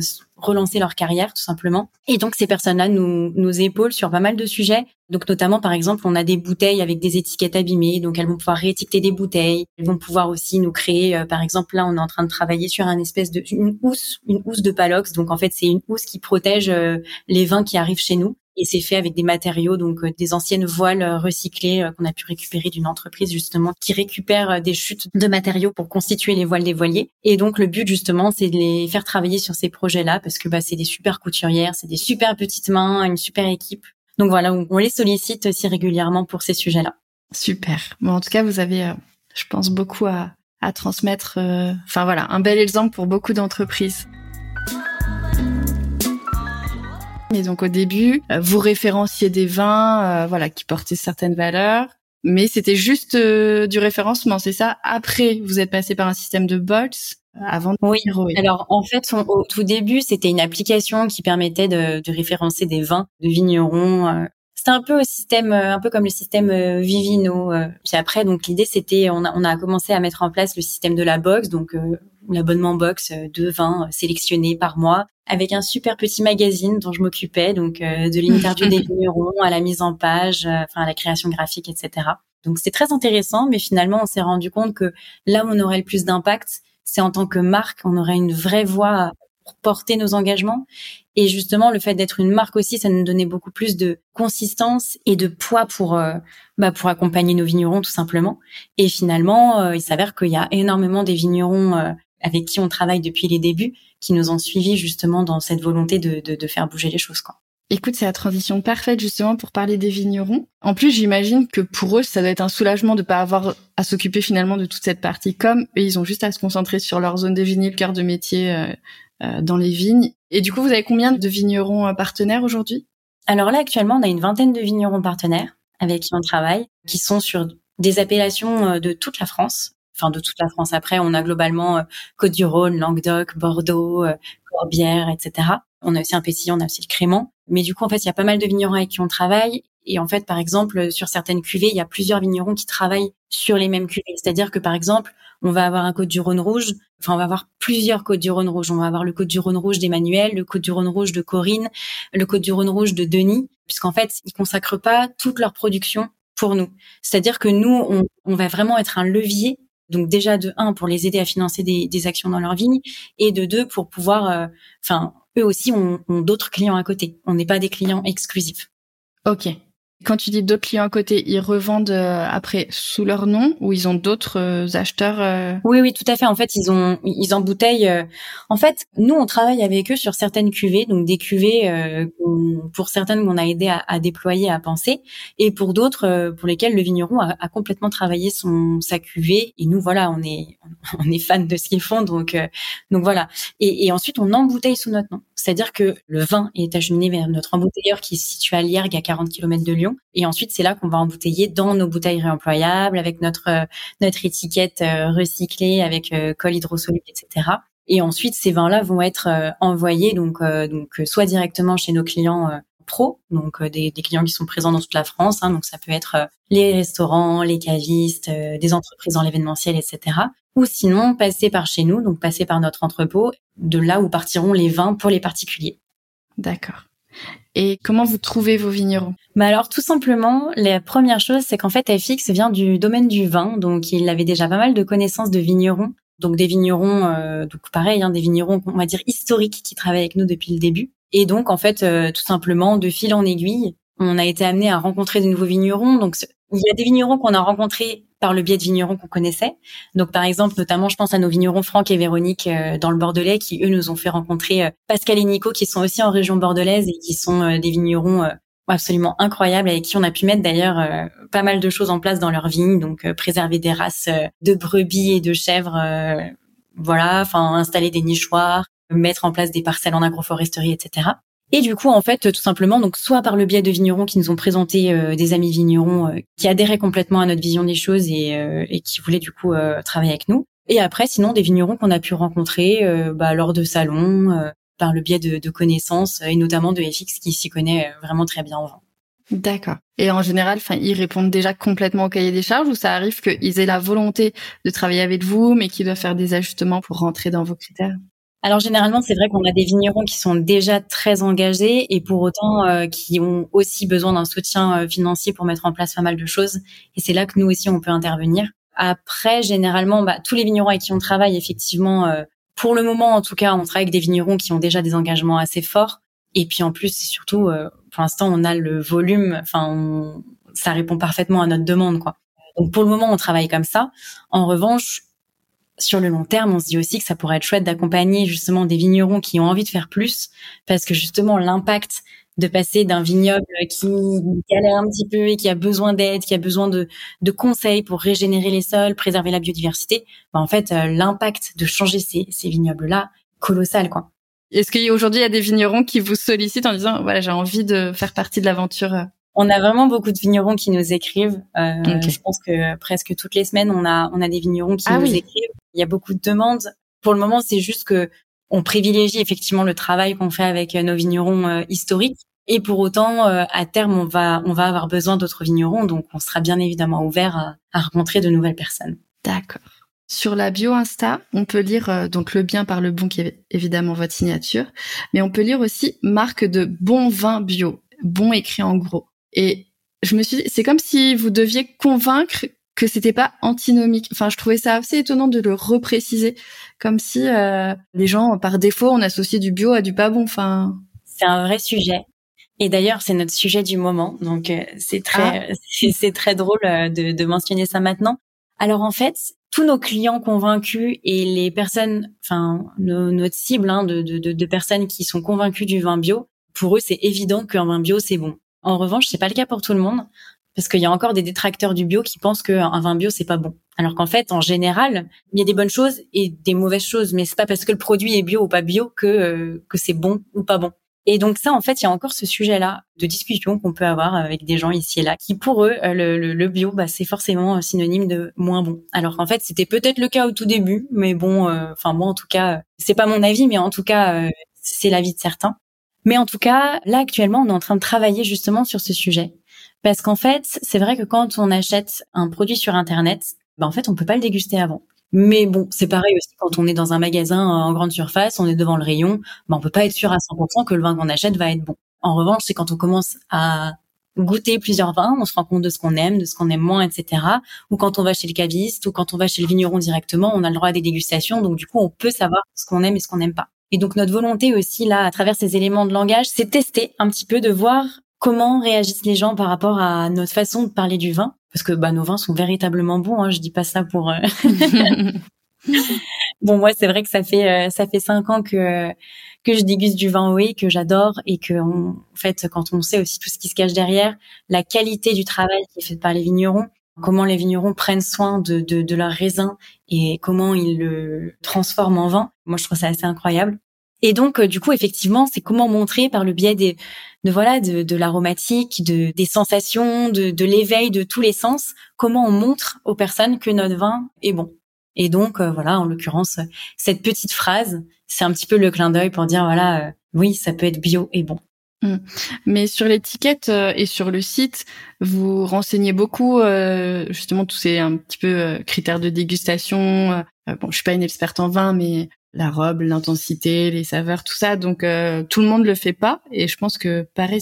relancer leur carrière tout simplement. Et donc ces personnes-là nous nous épaulent sur pas mal de sujets. Donc notamment par exemple, on a des bouteilles avec des étiquettes abîmées, donc elles vont pouvoir réétiqueter des bouteilles. Elles vont pouvoir aussi nous créer, euh, par exemple là, on est en train de travailler sur un espèce de une housse, une housse de Palox. Donc en fait, c'est une housse qui protège euh, les vins qui arrivent chez nous et c'est fait avec des matériaux, donc euh, des anciennes voiles euh, recyclées euh, qu'on a pu récupérer d'une entreprise justement qui récupère des chutes de matériaux pour constituer les voiles des voiliers. Et donc le but justement, c'est de les faire travailler sur ces projets-là parce que bah, c'est des super couturières, c'est des super petites mains, une super équipe. Donc voilà, on les sollicite aussi régulièrement pour ces sujets-là. Super. Bon, en tout cas, vous avez, je pense, beaucoup à, à transmettre. Enfin voilà, un bel exemple pour beaucoup d'entreprises. Et donc au début, euh, vous référenciez des vins, euh, voilà, qui portaient certaines valeurs, mais c'était juste euh, du référencement, c'est ça? Après, vous êtes passé par un système de bots avant de oui. Alors en fait, au tout début, c'était une application qui permettait de, de référencer des vins de vignerons. c'était un peu au système, un peu comme le système Vivino. Puis après, donc l'idée, c'était, on a, on a commencé à mettre en place le système de la box, donc l'abonnement box de vins sélectionnés par mois avec un super petit magazine dont je m'occupais, donc euh, de l'interview des vignerons à la mise en page, euh, enfin à la création graphique, etc. Donc c'est très intéressant, mais finalement on s'est rendu compte que là où on aurait le plus d'impact, c'est en tant que marque, on aurait une vraie voix pour porter nos engagements. Et justement, le fait d'être une marque aussi, ça nous donnait beaucoup plus de consistance et de poids pour euh, bah, pour accompagner nos vignerons tout simplement. Et finalement, il s'avère qu'il y a énormément des vignerons avec qui on travaille depuis les débuts, qui nous ont suivis justement dans cette volonté de, de, de faire bouger les choses. Quoi. Écoute, c'est la transition parfaite justement pour parler des vignerons. En plus, j'imagine que pour eux, ça doit être un soulagement de pas avoir à s'occuper finalement de toute cette partie comme et ils ont juste à se concentrer sur leur zone de vignes, le cœur de métier euh, euh, dans les vignes. Et du coup, vous avez combien de vignerons euh, partenaires aujourd'hui? Alors là, actuellement, on a une vingtaine de vignerons partenaires avec qui on travaille, qui sont sur des appellations de toute la France enfin de toute la France. Après, on a globalement euh, Côte-du-Rhône, Languedoc, Bordeaux, euh, Corbière, etc. On a aussi un pétillant, on a aussi le crément. Mais du coup, en fait, il y a pas mal de vignerons avec qui on travaille. Et en fait, par exemple, sur certaines cuvées, il y a plusieurs vignerons qui travaillent sur les mêmes cuvées. C'est-à-dire que, par exemple, on va avoir un Côte-du-Rhône rouge. Enfin, on va avoir plusieurs Côte-du-Rhône rouge. On va avoir le Côte-du-Rhône rouge d'Emmanuel, le Côte-du-Rhône rouge de Corinne, le Côte-du-Rhône rouge de Denis, puisqu'en fait, ils consacrent pas toute leur production pour nous. C'est-à-dire que nous, on va vraiment être un levier donc déjà de un pour les aider à financer des, actions dans leur vigne et de deux pour pouvoir, euh, enfin eux aussi ont, ont d'autres clients à côté. On n'est pas des clients exclusifs. Ok. Quand tu dis d'autres clients à côté, ils revendent euh, après sous leur nom ou ils ont d'autres euh, acheteurs euh Oui, oui, tout à fait. En fait, ils ont ils embouteillent. En fait, nous, on travaille avec eux sur certaines cuvées, donc des cuvées pour certaines qu'on a aidé à, à, déployer, à penser, et pour d'autres pour lesquelles le vigneron a, a, complètement travaillé son sa cuvée. Et nous, voilà, on est on est fan de ce qu'ils font, donc donc voilà. Et, et ensuite, on embouteille sous notre nom. C'est-à-dire que le vin est acheminé vers notre embouteilleur qui se situe à Liergue, à 40 km de Lyon. Et ensuite, c'est là qu'on va embouteiller dans nos bouteilles réemployables, avec notre euh, notre étiquette euh, recyclée, avec euh, col hydrosoluble, etc. Et ensuite, ces vins-là vont être envoyés donc donc soit directement chez nos clients pro, donc des, des, clients qui sont présents dans toute la France. Hein, donc ça peut être les restaurants, les cavistes, des entreprises dans l'événementiel, etc ou sinon passer par chez nous, donc passer par notre entrepôt, de là où partiront les vins pour les particuliers. D'accord. Et comment vous trouvez vos vignerons? Bah alors tout simplement, la première chose, c'est qu'en fait FX vient du domaine du vin, donc il avait déjà pas mal de connaissances de vignerons, donc des vignerons, euh, donc pareil, hein, des vignerons on va dire historiques qui travaillent avec nous depuis le début. Et donc en fait, euh, tout simplement, de fil en aiguille, on a été amené à rencontrer de nouveaux vignerons. Donc il y a des vignerons qu'on a rencontrés par le biais de vignerons qu'on connaissait. Donc par exemple, notamment, je pense à nos vignerons Franck et Véronique euh, dans le Bordelais qui eux nous ont fait rencontrer euh, Pascal et Nico qui sont aussi en région bordelaise et qui sont euh, des vignerons absolument incroyables avec qui on a pu mettre d'ailleurs pas mal de choses en place dans leur vigne, donc préserver des races de brebis et de chèvres, voilà, enfin installer des nichoirs, mettre en place des parcelles en agroforesterie, etc. Et du coup, en fait, tout simplement, donc soit par le biais de vignerons qui nous ont présenté euh, des amis vignerons euh, qui adhéraient complètement à notre vision des choses et, euh, qui voulaient du coup travailler avec nous. Et après, sinon, des vignerons qu'on a pu rencontrer bah, lors de salons, par le biais de, de, connaissances et notamment de FX qui s'y connaît vraiment très bien en vin. D'accord. Et en général, enfin, ils répondent déjà complètement au cahier des charges ou ça arrive qu'ils aient la volonté de travailler avec vous, mais qu'ils doivent faire des ajustements pour rentrer dans vos critères? Alors généralement, c'est vrai qu'on a des vignerons qui sont déjà très engagés et pour autant euh, qui ont aussi besoin d'un soutien euh, financier pour mettre en place pas mal de choses. Et c'est là que nous aussi on peut intervenir. Après, généralement, bah, tous les vignerons avec qui on travaille, effectivement, euh, pour le moment en tout cas, on travaille avec des vignerons qui ont déjà des engagements assez forts. Et puis en plus, c'est surtout, pour l'instant, on a le volume. Enfin, ça répond parfaitement à notre demande, quoi. Donc pour le moment, on travaille comme ça. En revanche, sur le long terme, on se dit aussi que ça pourrait être chouette d'accompagner justement des vignerons qui ont envie de faire plus, parce que justement l'impact de passer d'un vignoble qui galère un petit peu et qui a besoin d'aide, qui a besoin de, de, conseils pour régénérer les sols, préserver la biodiversité, bah en fait euh, l'impact de changer ces, ces vignobles-là, colossal quoi. Est-ce qu'aujourd'hui il y a des vignerons qui vous sollicitent en disant voilà j'ai envie de faire partie de l'aventure? On a vraiment beaucoup de vignerons qui nous écrivent. Euh, Je pense que presque toutes les semaines, on a on a des vignerons qui ah nous écrivent. Il y a beaucoup de demandes. Pour le moment, c'est juste que on privilégie effectivement le travail qu'on fait avec nos vignerons euh, historiques. Et pour autant, euh, à terme, on va on va avoir besoin d'autres vignerons, donc on sera bien évidemment ouvert à, rencontrer de nouvelles personnes. D'accord. Sur la bio Insta, on peut lire euh, donc le bien par le bon qui est évidemment votre signature, mais on peut lire aussi marque de bon vin bio, bon écrit en gros. Et je me suis c'est comme si vous deviez convaincre que c'était pas antinomique. Enfin, je trouvais ça assez étonnant de le repréciser, comme si euh, les gens, par défaut, on associait du bio à du pas bon. Enfin, c'est un vrai sujet. Et d'ailleurs, c'est notre sujet du moment, donc euh, c'est très, ah. c'est très drôle euh, de, de mentionner ça maintenant. Alors en fait, tous nos clients convaincus et les personnes, enfin notre cible hein, de, de, de, personnes qui sont convaincus du vin bio, pour eux c'est évident qu'un vin bio c'est bon. En revanche, c'est pas le cas pour tout le monde parce qu'il y a encore des détracteurs du bio qui pensent qu'un vin bio c'est pas bon. Alors qu'en fait, en général, il y a des bonnes choses et des mauvaises choses, mais c'est pas parce que le produit est bio ou pas bio que euh, que c'est bon ou pas bon. Et donc ça, en fait, il y a encore ce sujet-là de discussion qu'on peut avoir avec des gens ici et là, qui pour eux, euh, le, le, bio, bah, c'est forcément synonyme de moins bon. Alors qu'en fait, c'était peut-être le cas au tout début, mais bon, euh, enfin moi en tout cas, c'est pas mon avis, mais en tout cas, c'est l'avis de certains. Mais en tout cas, là actuellement, on est en train de travailler justement sur ce sujet. Parce qu'en fait, c'est vrai que quand on achète un produit sur Internet, ben en fait, on peut pas le déguster avant. Mais bon, c'est pareil aussi quand on est dans un magasin en grande surface, on est devant le rayon, ben on peut pas être sûr à 100% que le vin qu'on achète va être bon. En revanche, c'est quand on commence à goûter plusieurs vins, on se rend compte de ce qu'on aime, de ce qu'on aime moins, etc. Ou quand on va chez le caviste, ou quand on va chez le vigneron directement, on a le droit à des dégustations, donc du coup, on peut savoir ce qu'on aime et ce qu'on n'aime pas. Et donc notre volonté aussi là, à travers ces éléments de langage, c'est tester un petit peu de voir comment réagissent les gens par rapport à notre façon de parler du vin? Parce que bah nos vins sont véritablement bons hein, je dis pas ça pour euh, bon moi c'est vrai que ça fait euh, ça fait cinq ans que que je déguste du vin OE que j'adore et que en fait quand on sait aussi tout ce qui se cache derrière la qualité du travail qui est fait par les vignerons comment les vignerons prennent soin de, de, de leur raisin et comment ils le transforment en vin moi je trouve ça assez incroyable et donc, euh, du coup, effectivement, c'est comment montrer par le biais des, de voilà, de, de l'aromatique, de, des sensations, de, de l'éveil de tous les sens, comment on montre aux personnes que notre vin est bon. Et donc, euh, voilà, en l'occurrence, cette petite phrase, c'est un petit peu le clin d'œil pour dire, voilà, euh, oui, ça peut être bio et bon. Mmh. Mais sur l'étiquette et sur le site, vous renseignez beaucoup justement tous ces un petit peu critères de dégustation. bon, je suis pas une experte en vin, mais la robe, l'intensité, les saveurs, tout ça. Donc euh, tout le monde le fait pas et je pense que pareil,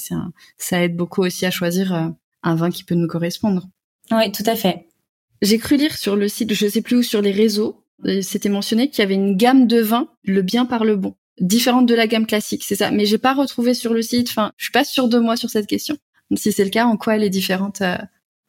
ça aide beaucoup aussi à choisir euh, un vin qui peut nous correspondre. Oui, tout à fait. J'ai cru lire sur le site, je sais plus où, sur les réseaux, euh, c'était mentionné qu'il y avait une gamme de vins, le bien par le bon, différente de la gamme classique, c'est ça. Mais j'ai pas retrouvé sur le site. Enfin, je suis pas sûre de moi sur cette question. Donc, si c'est le cas, en quoi elle est différente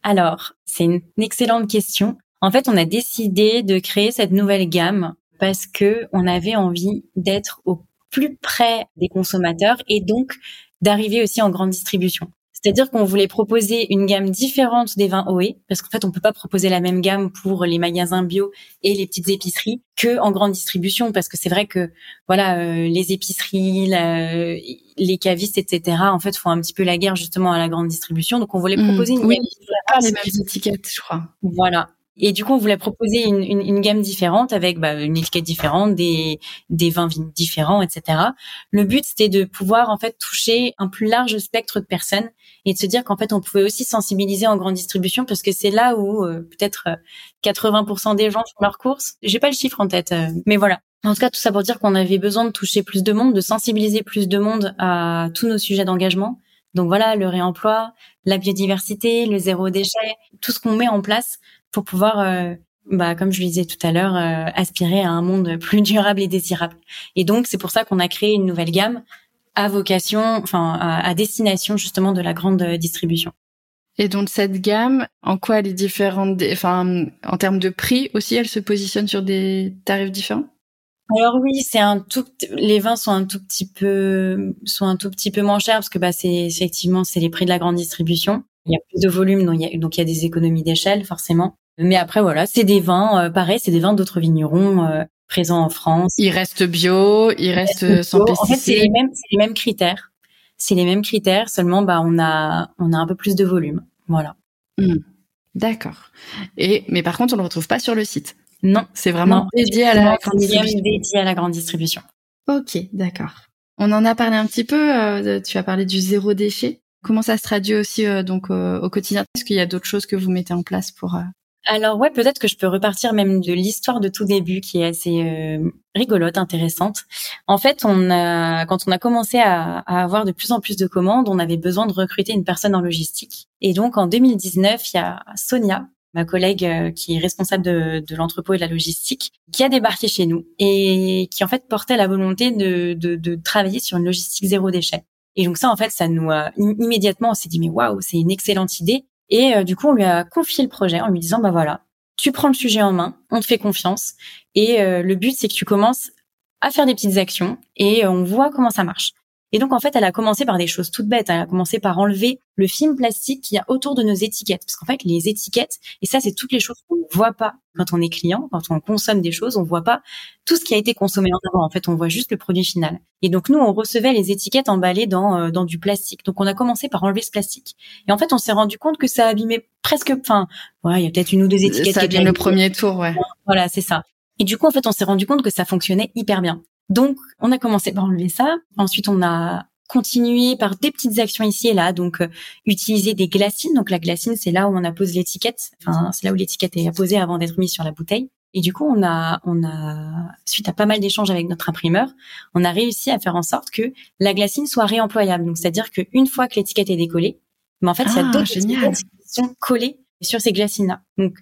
Alors, c'est une excellente question. En fait, on a décidé de créer cette nouvelle gamme parce que on avait envie d'être au plus près des consommateurs et donc d'arriver aussi en grande distribution. C'est-à-dire qu'on voulait proposer une gamme différente des vins OE, parce qu'en fait, on peut pas proposer la même gamme pour les magasins bio et les petites épiceries que en grande distribution, parce que c'est vrai que voilà, euh, les épiceries, les cavistes, etc. En fait, font un petit peu la guerre justement à la grande distribution. Donc, on voulait mmh. proposer une oui, gamme les mêmes étiquettes, je crois. Voilà. Et du coup, on voulait proposer une, une, une gamme différente avec bah, une étiquette différente, des, des vins différents, etc. Le but, c'était de pouvoir en fait toucher un plus large spectre de personnes et de se dire qu'en fait, on pouvait aussi sensibiliser en grande distribution parce que c'est là où euh, peut-être 80% euh, des gens font leurs courses. J'ai pas le chiffre en tête, euh, mais voilà. En tout cas, tout ça pour dire qu'on avait besoin de toucher plus de monde, de sensibiliser plus de monde à tous nos sujets d'engagement. Donc voilà, le réemploi, la biodiversité, le zéro déchet, tout ce qu'on met en place pour pouvoir, euh, bah, comme je le disais tout à l'heure, euh, aspirer à un monde plus durable et désirable. Et donc, c'est pour ça qu'on a créé une nouvelle gamme à vocation, enfin, à, destination justement de la grande distribution. Et donc cette gamme, en quoi elle est différente Enfin, en termes de prix aussi, elle se positionne sur des tarifs différents? Alors oui, c'est un tout. Les vins sont un tout petit peu sont un tout petit peu moins chers parce que bah c'est effectivement c'est les prix de la grande distribution. Il y a plus de volume, donc il y a, donc il y a des économies d'échelle forcément. Mais après voilà, c'est des vins, euh, pareil, c'est des vins d'autres vignerons euh, présents en France. Ils restent bio, ils restent sans pesticides. En fait, c'est les mêmes, les mêmes critères. C'est les mêmes critères, seulement bah on a on a un peu plus de volume. Voilà. Hmm. D'accord. Et mais par contre, on le retrouve pas sur le site. Non, c'est vraiment dédié à la grande distribution. dédié à la grande distribution. Ok, d'accord. On en a parlé un petit peu. Euh, tu as parlé du zéro déchet. Comment ça se traduit aussi euh, donc euh, au quotidien? Est-ce qu'il y a d'autres choses que vous mettez en place pour alors ouais, peut-être que je peux repartir même de l'histoire de tout début qui est assez rigolote, intéressante. En fait, on a, quand on a commencé à, à, avoir de plus en plus de commandes, on avait besoin de recruter une personne en logistique. Et donc en 2019, il y a Sonia ma collègue euh, qui est responsable de, de l'entrepôt et de la logistique, qui a débarqué chez nous et qui en fait portait la volonté de, de, de travailler sur une logistique zéro déchet. Et donc ça, en fait, ça nous a immédiatement, on s'est dit mais waouh, c'est une excellente idée. Et euh, du coup, on lui a confié le projet en lui disant bah voilà, tu prends le sujet en main, on te fait confiance et euh, le but c'est que tu commences à faire des petites actions et on voit comment ça marche. Et donc, en fait, elle a commencé par des choses toutes bêtes. Elle a commencé par enlever le film plastique qu'il y a autour de nos étiquettes. Parce qu'en fait, les étiquettes, et ça, c'est toutes les choses qu'on ne voit pas quand on est client, quand on consomme des choses, on voit pas tout ce qui a été consommé en avant. En fait, on voit juste le produit final. Et donc, nous, on recevait les étiquettes emballées dans, euh, dans du plastique. Donc, on a commencé par enlever ce plastique. Et en fait, on s'est rendu compte que ça abîmait presque, enfin, ouais, il y a peut-être une ou deux étiquettes. Ça bien le premier tour, ouais. Voilà, c'est ça. Et du coup, en fait, on s'est rendu compte que ça fonctionnait hyper bien. Donc, on a commencé par enlever ça. Ensuite, on a continué par des petites actions ici et là. Donc, euh, utiliser des glacines. Donc, la glacine, c'est là où on appose l'étiquette. Enfin, c'est là où l'étiquette est apposée avant d'être mise sur la bouteille. Et du coup, on a, on a, suite à pas mal d'échanges avec notre imprimeur, on a réussi à faire en sorte que la glacine soit réemployable. Donc, c'est-à-dire qu'une fois que l'étiquette est décollée, mais en fait, il y a ah, d'autres étiquettes qui sont collées sur ces glacines-là. Donc,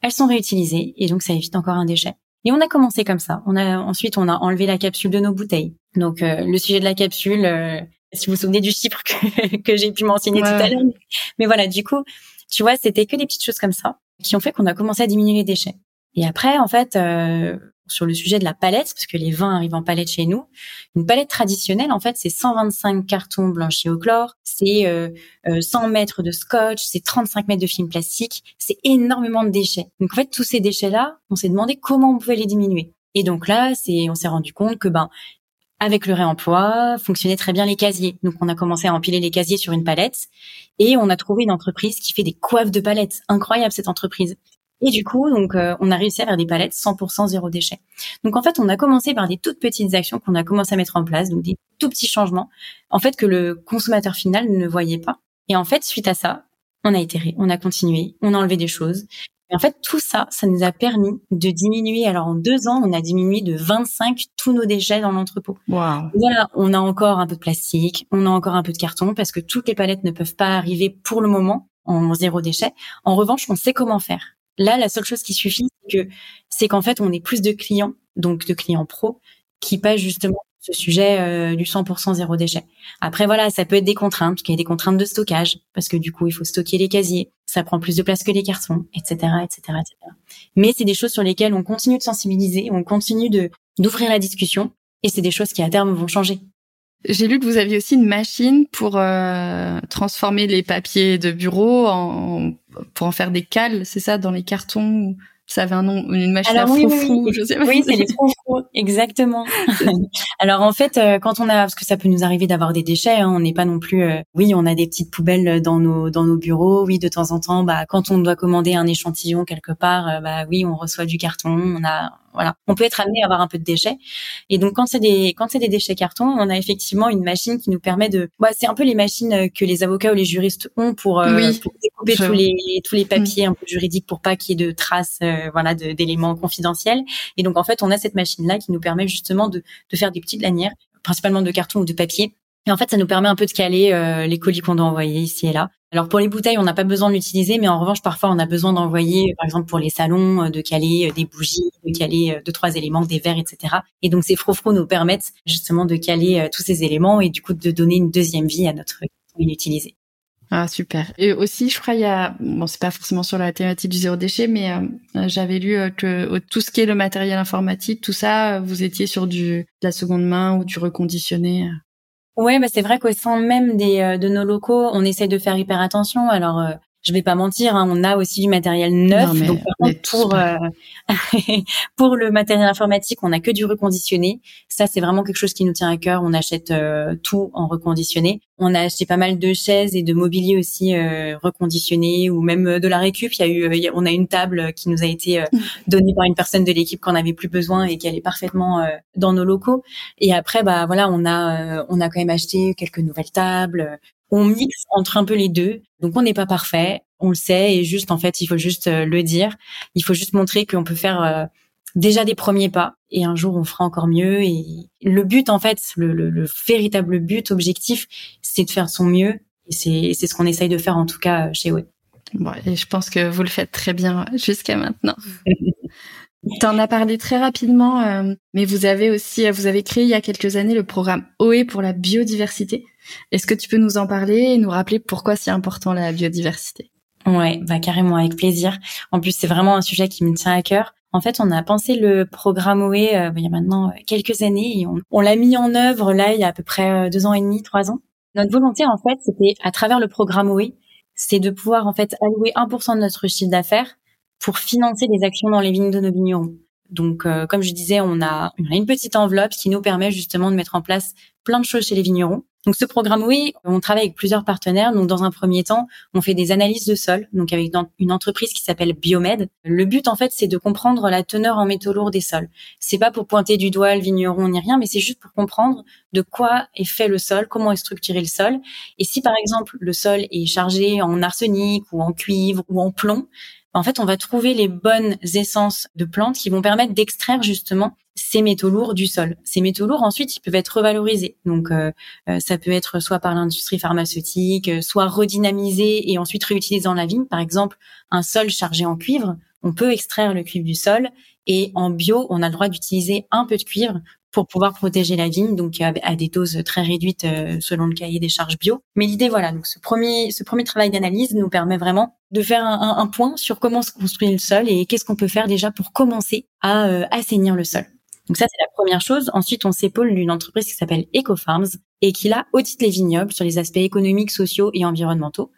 elles sont réutilisées et donc ça évite encore un déchet. Et on a commencé comme ça. On a ensuite on a enlevé la capsule de nos bouteilles. Donc euh, le sujet de la capsule, euh, Si vous vous souvenez du chiffre que, que j'ai pu mentionner tout à l'heure. Mais voilà, du coup, tu vois, c'était que des petites choses comme ça qui ont fait qu'on a commencé à diminuer les déchets. Et après, en fait, euh, sur le sujet de la palette, parce que les vins arrivent en palette chez nous, une palette traditionnelle, en fait, c'est 125 cartons blanchis au chlore, c'est euh, 100 euh, mètres de scotch, c'est 35 mètres de film plastique, c'est énormément de déchets. Donc en fait, tous ces déchets-là, on s'est demandé comment on pouvait les diminuer. Et donc là, c'est, on s'est rendu compte que ben avec le réemploi, fonctionnaient très bien les casiers. Donc on a commencé à empiler les casiers sur une palette et on a trouvé une entreprise qui fait des coiffes de palettes. Incroyable cette entreprise. Et du coup, donc, euh, on a réussi à faire des palettes 100% zéro déchet. Donc, en fait, on a commencé par des toutes petites actions qu'on a commencé à mettre en place, donc des tout petits changements, en fait, que le consommateur final ne voyait pas. Et en fait, suite à ça, on a itéré, on a continué, on a enlevé des choses. Et en fait, tout ça, ça nous a permis de diminuer. Alors, en deux ans, on a diminué de 25 tous nos déchets dans l'entrepôt. Wow. Voilà, on a encore un peu de plastique, on a encore un peu de carton parce que toutes les palettes ne peuvent pas arriver pour le moment en zéro déchet. En revanche, on sait comment faire. Là, la seule chose qui suffit, c'est que c'est qu'en fait, on ait plus de clients, donc de clients pro, qui passent justement ce sujet euh, du 100% zéro déchet. Après, voilà, ça peut être des contraintes, parce qu'il y a des contraintes de stockage, parce que du coup, il faut stocker les casiers, ça prend plus de place que les cartons, etc., etc., etc. Mais c'est des choses sur lesquelles on continue de sensibiliser, on continue d'ouvrir la discussion, et c'est des choses qui à terme vont changer. J'ai lu que vous aviez aussi une machine pour euh, transformer les papiers de bureau en pour en faire des cales, c'est ça, dans les cartons ça avait un nom, une machine Alors, à oui, froufrou, oui, je sais pas. Oui, c'est les froufrous, exactement. Alors en fait, euh, quand on a, parce que ça peut nous arriver d'avoir des déchets, hein, on n'est pas non plus, euh, oui, on a des petites poubelles dans nos dans nos bureaux, oui, de temps en temps, bah quand on doit commander un échantillon quelque part, euh, bah oui, on reçoit du carton, on a voilà, on peut être amené à avoir un peu de déchets. Et donc quand c'est des quand c'est des déchets carton, on a effectivement une machine qui nous permet de, bah, c'est un peu les machines que les avocats ou les juristes ont pour, oui, pour découper tous les tous les papiers un peu juridiques pour pas qu'il y ait de traces, voilà, d'éléments confidentiels. Et donc en fait, on a cette machine là qui nous permet justement de de faire des petites lanières, principalement de carton ou de papier. Et en fait, ça nous permet un peu de caler les colis qu'on doit envoyer ici et là. Alors pour les bouteilles, on n'a pas besoin de l'utiliser, mais en revanche, parfois, on a besoin d'envoyer, par exemple pour les salons, euh, de caler euh, des bougies, de caler euh, deux trois éléments, des verres, etc. Et donc ces frofros nous permettent justement de caler tous ces éléments et du coup de donner une deuxième vie à notre inutilisé. Ah super. Et aussi, je crois il y a bon, c'est pas forcément sur la thématique du zéro déchet, mais j'avais lu que tout ce qui est le matériel informatique, tout ça, vous étiez sur du de la seconde main ou du reconditionné. Ouais, bah c'est vrai qu'au sein même des euh, de nos locaux, on essaie de faire hyper attention. Alors, euh, je vais pas mentir, hein, on a aussi du matériel neuf. donc, pour euh, pour le matériel informatique, on a que du reconditionné. Ça, c'est vraiment quelque chose qui nous tient à cœur. On achète tout en reconditionné. On a acheté pas mal de chaises et de mobilier aussi euh, reconditionné ou même de la récup. Il y a eu, on a une table qui nous a été donnée par une personne de l'équipe qu'on n'avait plus besoin et qui allait parfaitement dans nos locaux. Et après, bah voilà, on a on a quand même acheté quelques nouvelles tables on mixe entre un peu les deux. Donc on n'est pas parfait, on le sait et juste en fait, il faut juste euh, le dire. Il faut juste montrer qu'on peut faire euh, déjà des premiers pas et un jour on fera encore mieux et le but en fait, le, véritable but objectif, c'est de faire son mieux et c'est ce qu'on essaye de faire en tout cas chez OE. Bon, et je pense que vous le faites très bien jusqu'à maintenant. Tu en as parlé très rapidement, euh, mais vous avez aussi, vous avez créé il y a quelques années le programme OE pour la biodiversité. Est-ce que tu peux nous en parler et nous rappeler pourquoi c'est important la biodiversité? Ouais, bah carrément avec plaisir. En plus, c'est vraiment un sujet qui me tient à cœur. En fait, on a pensé le programme OE euh, il y a maintenant euh, quelques années et on, l'a mis en œuvre là il y a à peu près deux ans et demi, trois ans. Notre volonté, en fait, c'était à travers le programme OE, c'est de pouvoir en fait allouer 1% de notre chiffre d'affaires pour financer des actions dans les vignes de nos vignerons. Donc, euh, comme je disais, on a, une petite enveloppe qui nous permet justement de mettre en place plein de choses chez les vignerons. Donc, ce programme, oui, on travaille avec plusieurs partenaires. Donc, dans un premier temps, on fait des analyses de sol, donc avec une entreprise qui s'appelle Biomed. Le but, en fait, c'est de comprendre la teneur en métaux lourds des sols. C'est pas pour pointer du doigt le vigneron ni rien, mais c'est juste pour comprendre de quoi est fait le sol, comment est structuré le sol. Et si, par exemple, le sol est chargé en arsenic ou en cuivre ou en plomb, en fait, on va trouver les bonnes essences de plantes qui vont permettre d'extraire justement ces métaux lourds du sol. Ces métaux lourds, ensuite, ils peuvent être revalorisés. Donc, euh, euh, ça peut être soit par l'industrie pharmaceutique, euh, soit redynamisé et ensuite réutilisé dans la vigne. Par exemple, un sol chargé en cuivre, on peut extraire le cuivre du sol et en bio, on a le droit d'utiliser un peu de cuivre pour pouvoir protéger la vigne, donc à, des doses très réduites selon le cahier des charges bio. Mais l'idée, voilà, donc ce premier, ce premier travail d'analyse nous permet vraiment de faire un, point sur comment se construit le sol et qu'est-ce qu'on peut faire déjà pour commencer à assainir le sol. Donc ça, c'est la première chose. Ensuite, on s'épaule d'une entreprise qui s'appelle EcoFarms et qui là audite les vignobles sur les aspects économiques, sociaux et environnementaux.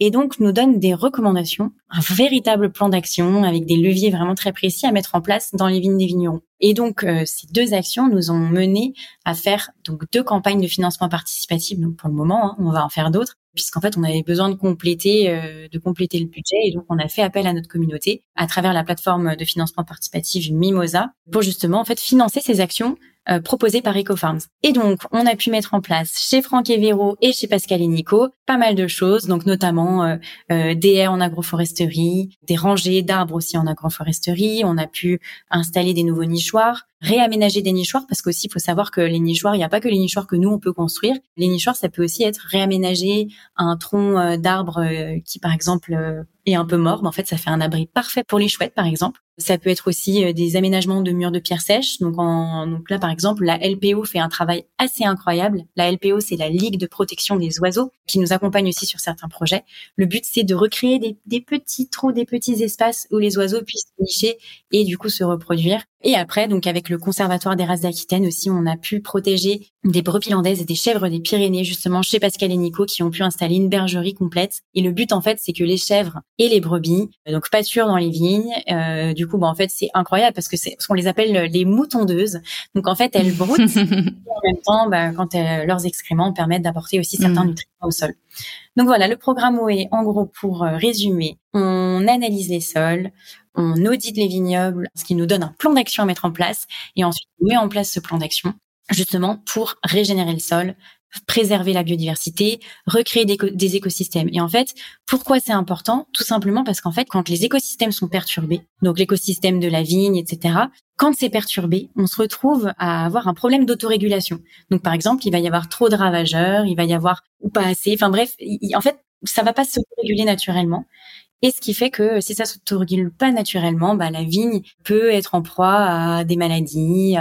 Et donc nous donne des recommandations, un véritable plan d'action avec des leviers vraiment très précis à mettre en place dans les vignes des vignerons. Et donc euh, ces deux actions nous ont mené à faire donc deux campagnes de financement participatif. Donc pour le moment, hein, on va en faire d'autres puisqu'en fait on avait besoin de compléter euh, de compléter le budget et donc on a fait appel à notre communauté à travers la plateforme de financement participatif Mimosa pour justement en fait financer ces actions euh, proposées par EcoFarms. Et donc on a pu mettre en place chez Franck et Véro et chez Pascal et Nico pas mal de choses, donc notamment euh, euh des haies en agroforesterie, des rangées d'arbres aussi en agroforesterie. On a pu installer des nouveaux nichoirs, réaménager des nichoirs parce qu'aussi il faut savoir que les nichoirs, il n'y a pas que les nichoirs que nous on peut construire. Les nichoirs, ça peut aussi être réaménagé un tronc euh, d'arbre euh, qui par exemple euh, est un peu mort, mais en fait ça fait un abri parfait pour les chouettes par exemple. Ça peut être aussi des aménagements de murs de pierre sèche. Donc, en, donc là par exemple, la LPO fait un travail assez incroyable. La LPO, c'est la Ligue de protection des oiseaux qui nous accompagne aussi sur certains projets. Le but c'est de recréer des, des petits trous, des petits espaces où les oiseaux puissent nicher et du coup se reproduire. Et après, donc avec le Conservatoire des races d'Aquitaine aussi, on a pu protéger des brebis landaises et des chèvres des Pyrénées, justement chez Pascal et Nico, qui ont pu installer une bergerie complète. Et le but, en fait, c'est que les chèvres et les brebis, euh, donc pâturent dans les vignes. Euh, du coup, bah, en fait, c'est incroyable parce que c'est, on les appelle les moutondeuses. Donc en fait, elles broutent. en même temps, bah, quand leurs excréments permettent d'apporter aussi certains mm. nutriments au sol. Donc voilà, le programme OE, en gros, pour euh, résumer, on analyse les sols, on audite les vignobles, ce qui nous donne un plan d'action à mettre en place, et ensuite on met en place ce plan d'action justement pour régénérer le sol, préserver la biodiversité, recréer des, écosystèmes. Et en fait, pourquoi c'est important? Tout simplement parce qu'en fait, quand les écosystèmes sont perturbés, donc l'écosystème de la vigne, etc., quand c'est perturbé, on se retrouve à avoir un problème d'autorégulation. Donc par exemple, il va y avoir trop de ravageurs, il va y avoir ou pas assez. Enfin bref, en fait, ça va pas se réguler naturellement. Et ce qui fait que si ça s'autorégule pas naturellement, bah, la vigne peut être en proie à des maladies,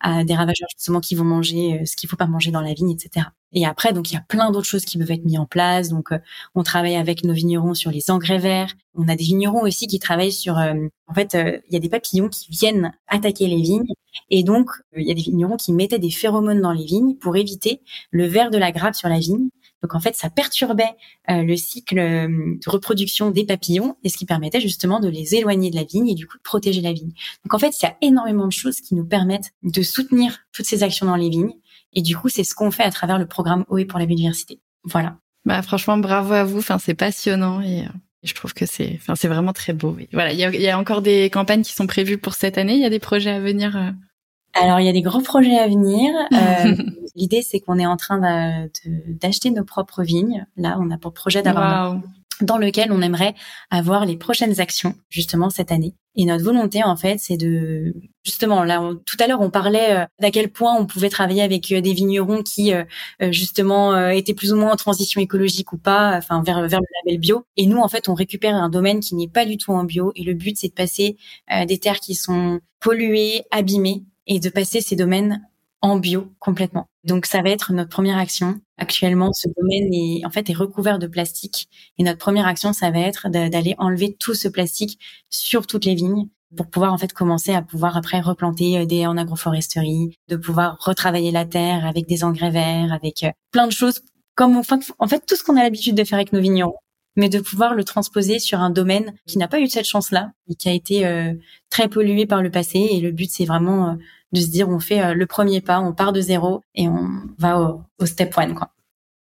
à, des ravageurs justement qui vont manger euh, ce qu'il faut pas manger dans la vigne, etc. Et après, donc il y a plein d'autres choses qui peuvent être mises en place. Donc, euh, on travaille avec nos vignerons sur les engrais verts. On a des vignerons aussi qui travaillent sur. Euh, en fait, il y a des papillons qui viennent attaquer les vignes, et donc il y a des vignerons qui mettaient des phéromones dans les vignes pour éviter le ver de la grappe sur la vigne. Donc en fait, ça perturbait euh, le cycle euh, de reproduction des papillons et ce qui permettait justement de les éloigner de la vigne et du coup de protéger la vigne. Donc en fait, il y a énormément de choses qui nous permettent de soutenir toutes ces actions dans les vignes et du coup, c'est ce qu'on fait à travers le programme OE pour la biodiversité. Voilà. Bah franchement, bravo à vous. Enfin, c'est passionnant et euh, je trouve que c'est, enfin, c'est vraiment très beau. Voilà, il y a, y a, encore des campagnes qui sont prévues pour cette année. Il y a des projets à venir. Alors, il y a des gros projets à venir. Euh, L'idée, c'est qu'on est en train d'acheter nos propres vignes. Là, on a pour projet d'avoir dans lequel on aimerait avoir les prochaines actions justement cette année. Et notre volonté en fait, c'est de justement là tout à l'heure on parlait euh, d'à quel point on pouvait travailler avec euh, des vignerons qui euh, justement étaient plus ou moins en transition écologique ou pas, enfin vers vers le label bio. Et nous en fait, on récupère un domaine qui n'est pas du tout en bio et le but c'est de passer des terres qui sont polluées, abîmées et de passer ces domaines en bio complètement. Donc ça va être notre première action. Actuellement, ce domaine est en fait est recouvert de plastique et notre première action, ça va être d'aller enlever tout ce plastique sur toutes les vignes pour pouvoir en fait commencer à pouvoir après replanter euh, des en agroforesterie, de pouvoir retravailler la terre avec des engrais verts, avec euh, plein de choses comme enfin, en fait tout ce qu'on a l'habitude de faire avec nos vignerons mais de pouvoir le transposer sur un domaine qui n'a pas eu cette chance-là et qui a été euh, très pollué par le passé. Et le but, c'est vraiment de se dire on fait euh, le premier pas, on part de zéro et on va au, step one quoi.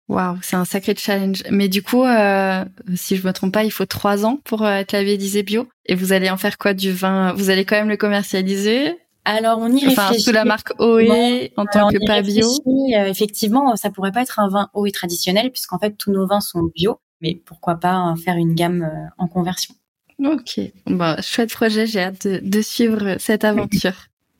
Waouh, c'est un sacré challenge. Mais du coup, euh, si je me trompe pas, il faut trois ans pour euh, être labellisé bio. Et vous allez en faire quoi du vin? Vous allez quand même le commercialiser? Alors on y réfléchit. Enfin, sous la marque OE en tant que pas bio. Effectivement, ça pourrait pas être un vin OE traditionnel puisqu'en fait tous nos vins sont bio. Mais pourquoi pas faire une gamme en conversion Ok, bah chouette projet. J'ai hâte de, de suivre cette aventure.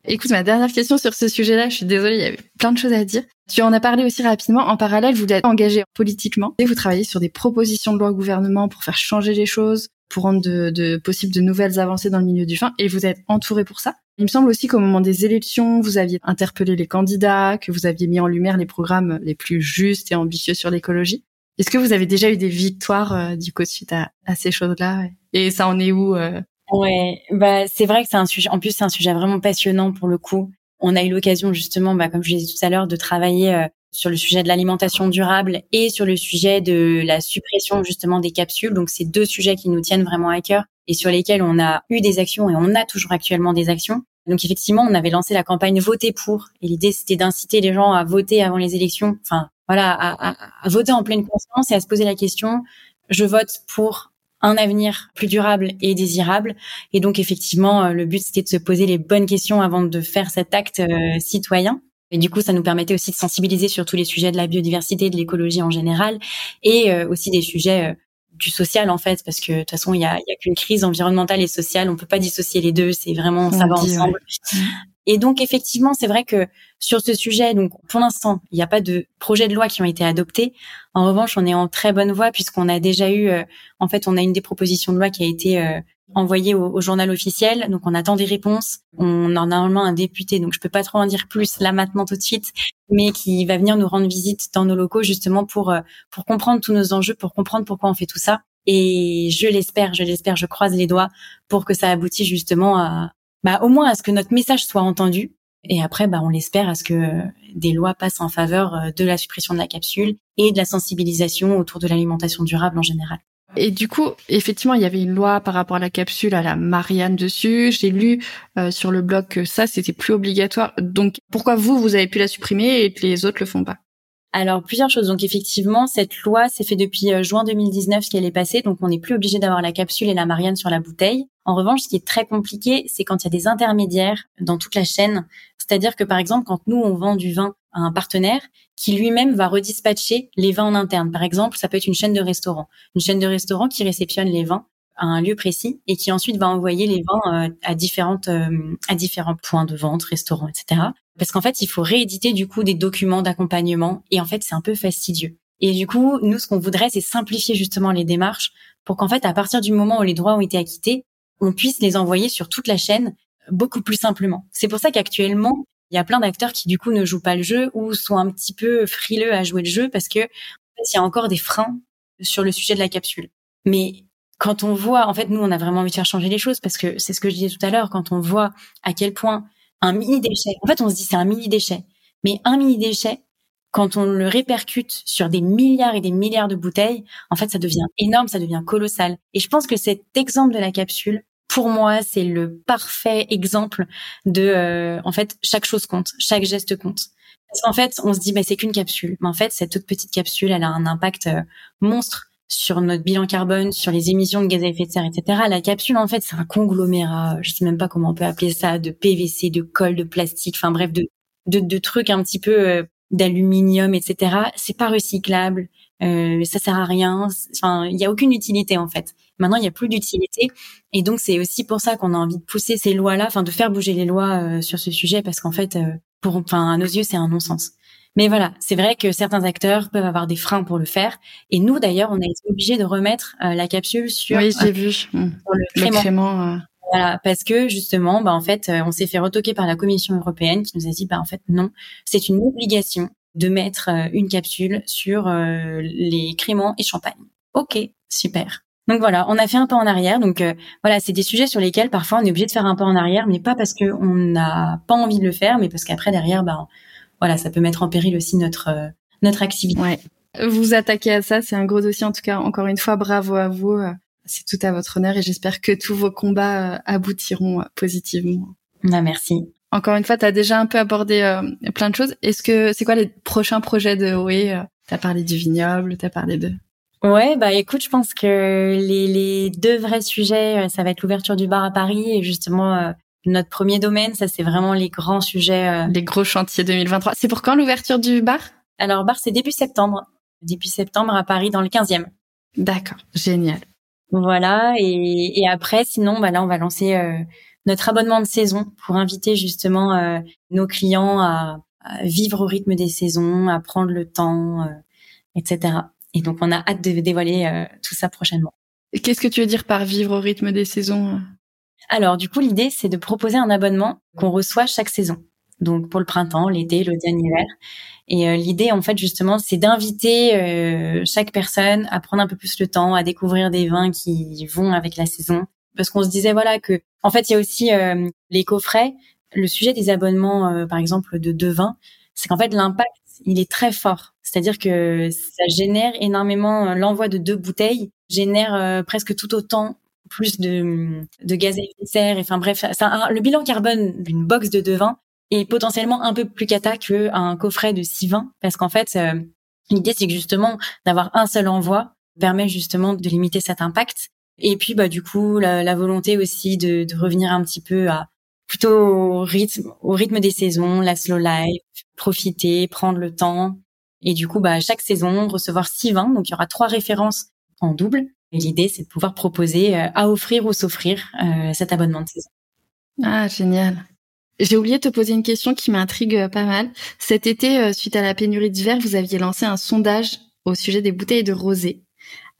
Écoute, ma dernière question sur ce sujet-là, je suis désolée, il y avait plein de choses à dire. Tu en as parlé aussi rapidement. En parallèle, vous êtes engagé politiquement et vous travaillez sur des propositions de loi au gouvernement pour faire changer les choses, pour rendre de, de possibles de nouvelles avancées dans le milieu du vin et vous êtes entouré pour ça. Il me semble aussi qu'au moment des élections, vous aviez interpellé les candidats, que vous aviez mis en lumière les programmes les plus justes et ambitieux sur l'écologie. Est-ce que vous avez déjà eu des victoires euh, du coup suite à, ces choses-là? Et ça en est où euh? Ouais, bah c'est vrai que c'est un sujet. En plus, c'est un sujet vraiment passionnant pour le coup. On a eu l'occasion justement, bah, comme je dit tout à l'heure, de travailler euh, sur le sujet de l'alimentation durable et sur le sujet de la suppression justement des capsules. Donc, c'est deux sujets qui nous tiennent vraiment à cœur et sur lesquels on a eu des actions et on a toujours actuellement des actions. Donc effectivement, on avait lancé la campagne Voter pour et l'idée c'était d'inciter les gens à voter avant les élections, enfin voilà, à, voter en pleine conscience et à se poser la question je vote pour un avenir plus durable et désirable. Et donc effectivement, euh, le but c'était de se poser les bonnes questions avant de faire cet acte euh, citoyen. Et du coup, ça nous permettait aussi de sensibiliser sur tous les sujets de la biodiversité, de l'écologie en général, et euh, aussi des sujets euh, du social en fait, parce que de toute façon, il y a, y a qu'une crise environnementale et sociale, on peut pas dissocier les deux, c'est vraiment ça va ensemble. Et donc effectivement, c'est vrai que sur ce sujet, donc pour l'instant, il n'y a pas de projet de loi qui ont été adoptés. En revanche, on est en très bonne voie puisqu'on a déjà eu, euh, en fait, on a une des propositions de loi qui a été envoyé au, journal officiel. Donc on attend des réponses. On a normalement un député, donc je peux pas trop en dire plus là maintenant tout de suite, mais qui va venir nous rendre visite dans nos locaux justement pour euh, pour comprendre tous nos enjeux, pour comprendre pourquoi on fait tout ça. Et je l'espère, je l'espère, je croise les doigts pour que ça aboutisse justement à bah au moins à ce que notre message soit entendu. Et après, bah, on l'espère à ce que euh, des lois passent en faveur euh, de la suppression de la capsule et de la sensibilisation autour de l'alimentation durable en général. Et du coup, effectivement, il y avait une loi par rapport à la capsule à la Marianne dessus. J'ai lu euh, sur le blog que ça, c'était plus obligatoire. Donc, pourquoi vous, vous avez pu la supprimer et que les autres le font pas? Alors plusieurs choses. Donc effectivement, cette loi s'est fait depuis euh, juin 2019 qu'elle est passée, donc on n'est plus obligé d'avoir la capsule et la Marianne sur la bouteille. En revanche, ce qui est très compliqué, c'est quand il y a des intermédiaires dans toute la chaîne. C'est-à-dire que par exemple, quand nous on vend du vin à un partenaire qui lui-même va redispatcher les vins en interne. Par exemple, ça peut être une chaîne de restaurants, une chaîne de restaurants qui réceptionne les vins à un lieu précis et qui ensuite va envoyer les vins euh, à différentes euh, à différents points de vente, restaurants, etc parce qu'en fait, il faut rééditer du coup des documents d'accompagnement et en fait, c'est un peu fastidieux. Et du coup, nous, ce qu'on voudrait, c'est simplifier justement les démarches pour qu'en fait, à partir du moment où les droits ont été acquittés, on puisse les envoyer sur toute la chaîne beaucoup plus simplement. C'est pour ça qu'actuellement, il y a plein d'acteurs qui du coup ne jouent pas le jeu ou sont un petit peu frileux à jouer le jeu parce que en fait, il y a encore des freins sur le sujet de la capsule. Mais quand on voit, en fait, nous, on a vraiment envie de faire changer les choses parce que c'est ce que je disais tout à l'heure, quand on voit à quel point un mini déchet. En fait, on se dit c'est un mini déchet, mais un mini déchet, quand on le répercute sur des milliards et des milliards de bouteilles, en fait, ça devient énorme, ça devient colossal. Et je pense que cet exemple de la capsule, pour moi, c'est le parfait exemple de, euh, en fait, chaque chose compte, chaque geste compte. Parce qu'en fait, on se dit, bah, c'est qu'une capsule. Mais en fait, cette toute petite capsule, elle a un impact euh, monstre sur notre bilan carbone, sur les émissions de gaz à effet de serre, etc. La capsule, en fait, c'est un conglomérat, je sais même pas comment on peut appeler ça, de PVC, de colle, de plastique, enfin bref, de, de, de trucs un petit peu euh, d'aluminium, etc. C'est pas recyclable, euh, ça sert à rien. Enfin, il y a aucune utilité en fait. Maintenant, il y a plus d'utilité, et donc c'est aussi pour ça qu'on a envie de pousser ces lois-là, enfin de faire bouger les lois euh, sur ce sujet, parce qu'en fait, euh, pour, enfin à nos yeux, c'est un non-sens. Mais voilà, c'est vrai que certains acteurs peuvent avoir des freins pour le faire. Et nous, d'ailleurs, on a été obligé de remettre euh, la capsule sur, oui, j'ai vu. Mmh. le crément. Euh. Voilà, parce que justement, bah en fait, euh, on s'est fait retoquer par la Commission européenne qui nous a dit, bah en fait non, c'est une obligation de mettre une capsule sur les créments et champagne. Ok, super. Donc voilà, on a fait un pas en arrière. Donc voilà, c'est des sujets sur lesquels parfois on est obligé de faire un pas en arrière, mais pas parce qu'on n'a pas envie de le faire, mais parce qu'après derrière, bah voilà, ça peut mettre en péril aussi notre euh, notre activité. Ouais. Vous attaquez à ça, c'est un gros dossier en tout cas. Encore une fois, bravo à vous. Euh, c'est tout à votre honneur et j'espère que tous vos combats euh, aboutiront positivement. Bah, merci. Encore une fois, tu as déjà un peu abordé plein de choses. Est-ce que c'est quoi les prochains projets de OE Tu as parlé du vignoble, tu as parlé de Ouais, bah écoute, je pense que les, les deux vrais sujets, ça va être l'ouverture du bar à Paris et justement notre premier domaine, ça c'est vraiment les grands sujets. Euh... Les gros chantiers 2023. C'est pour quand l'ouverture du bar? Alors bar c'est début septembre. Début septembre à Paris dans le 15e. D'accord, génial. Voilà et, et après sinon bah là on va lancer euh, notre abonnement de saison pour inviter justement euh, nos clients à, vivre au rythme des saisons, à prendre le temps, euh, etc. Et donc on a hâte de dévoiler tout ça prochainement. Qu'est-ce que tu veux dire par vivre au rythme des saisons? Alors, du coup, l'idée, c'est de proposer un abonnement qu'on reçoit chaque saison. Donc, pour le printemps, l'été, l'automne, l'hiver. Et euh, l'idée, en fait, justement, c'est d'inviter euh, chaque personne à prendre un peu plus le temps, à découvrir des vins qui vont avec la saison. Parce qu'on se disait, voilà, que, en fait, il y a aussi euh, les coffrets. Le sujet des abonnements, par exemple, de deux vins, c'est qu'en fait, l'impact, il est très fort. C'est-à-dire que ça génère énormément, l'envoi de deux bouteilles génère presque tout autant plus de, de gaz à effet de serre. Enfin bref, ça, le bilan carbone d'une box de deux vins est potentiellement un peu plus cata qu'un coffret de six vins parce qu'en fait, euh, l'idée c'est que justement d'avoir un seul envoi permet justement de limiter cet impact. Et puis bah du coup la, la volonté aussi de, de, revenir un petit peu à plutôt au rythme au rythme des saisons, la slow life, profiter, prendre le temps. Et du coup bah chaque saison recevoir six vins, donc il y aura trois références en double et l'idée, c'est de pouvoir proposer euh, à offrir ou s'offrir euh, cet abonnement de saison. Ah, génial. J'ai oublié de te poser une question qui m'intrigue euh, pas mal. Cet été, suite à la pénurie d'hiver, vous aviez lancé un sondage au sujet des bouteilles de rosé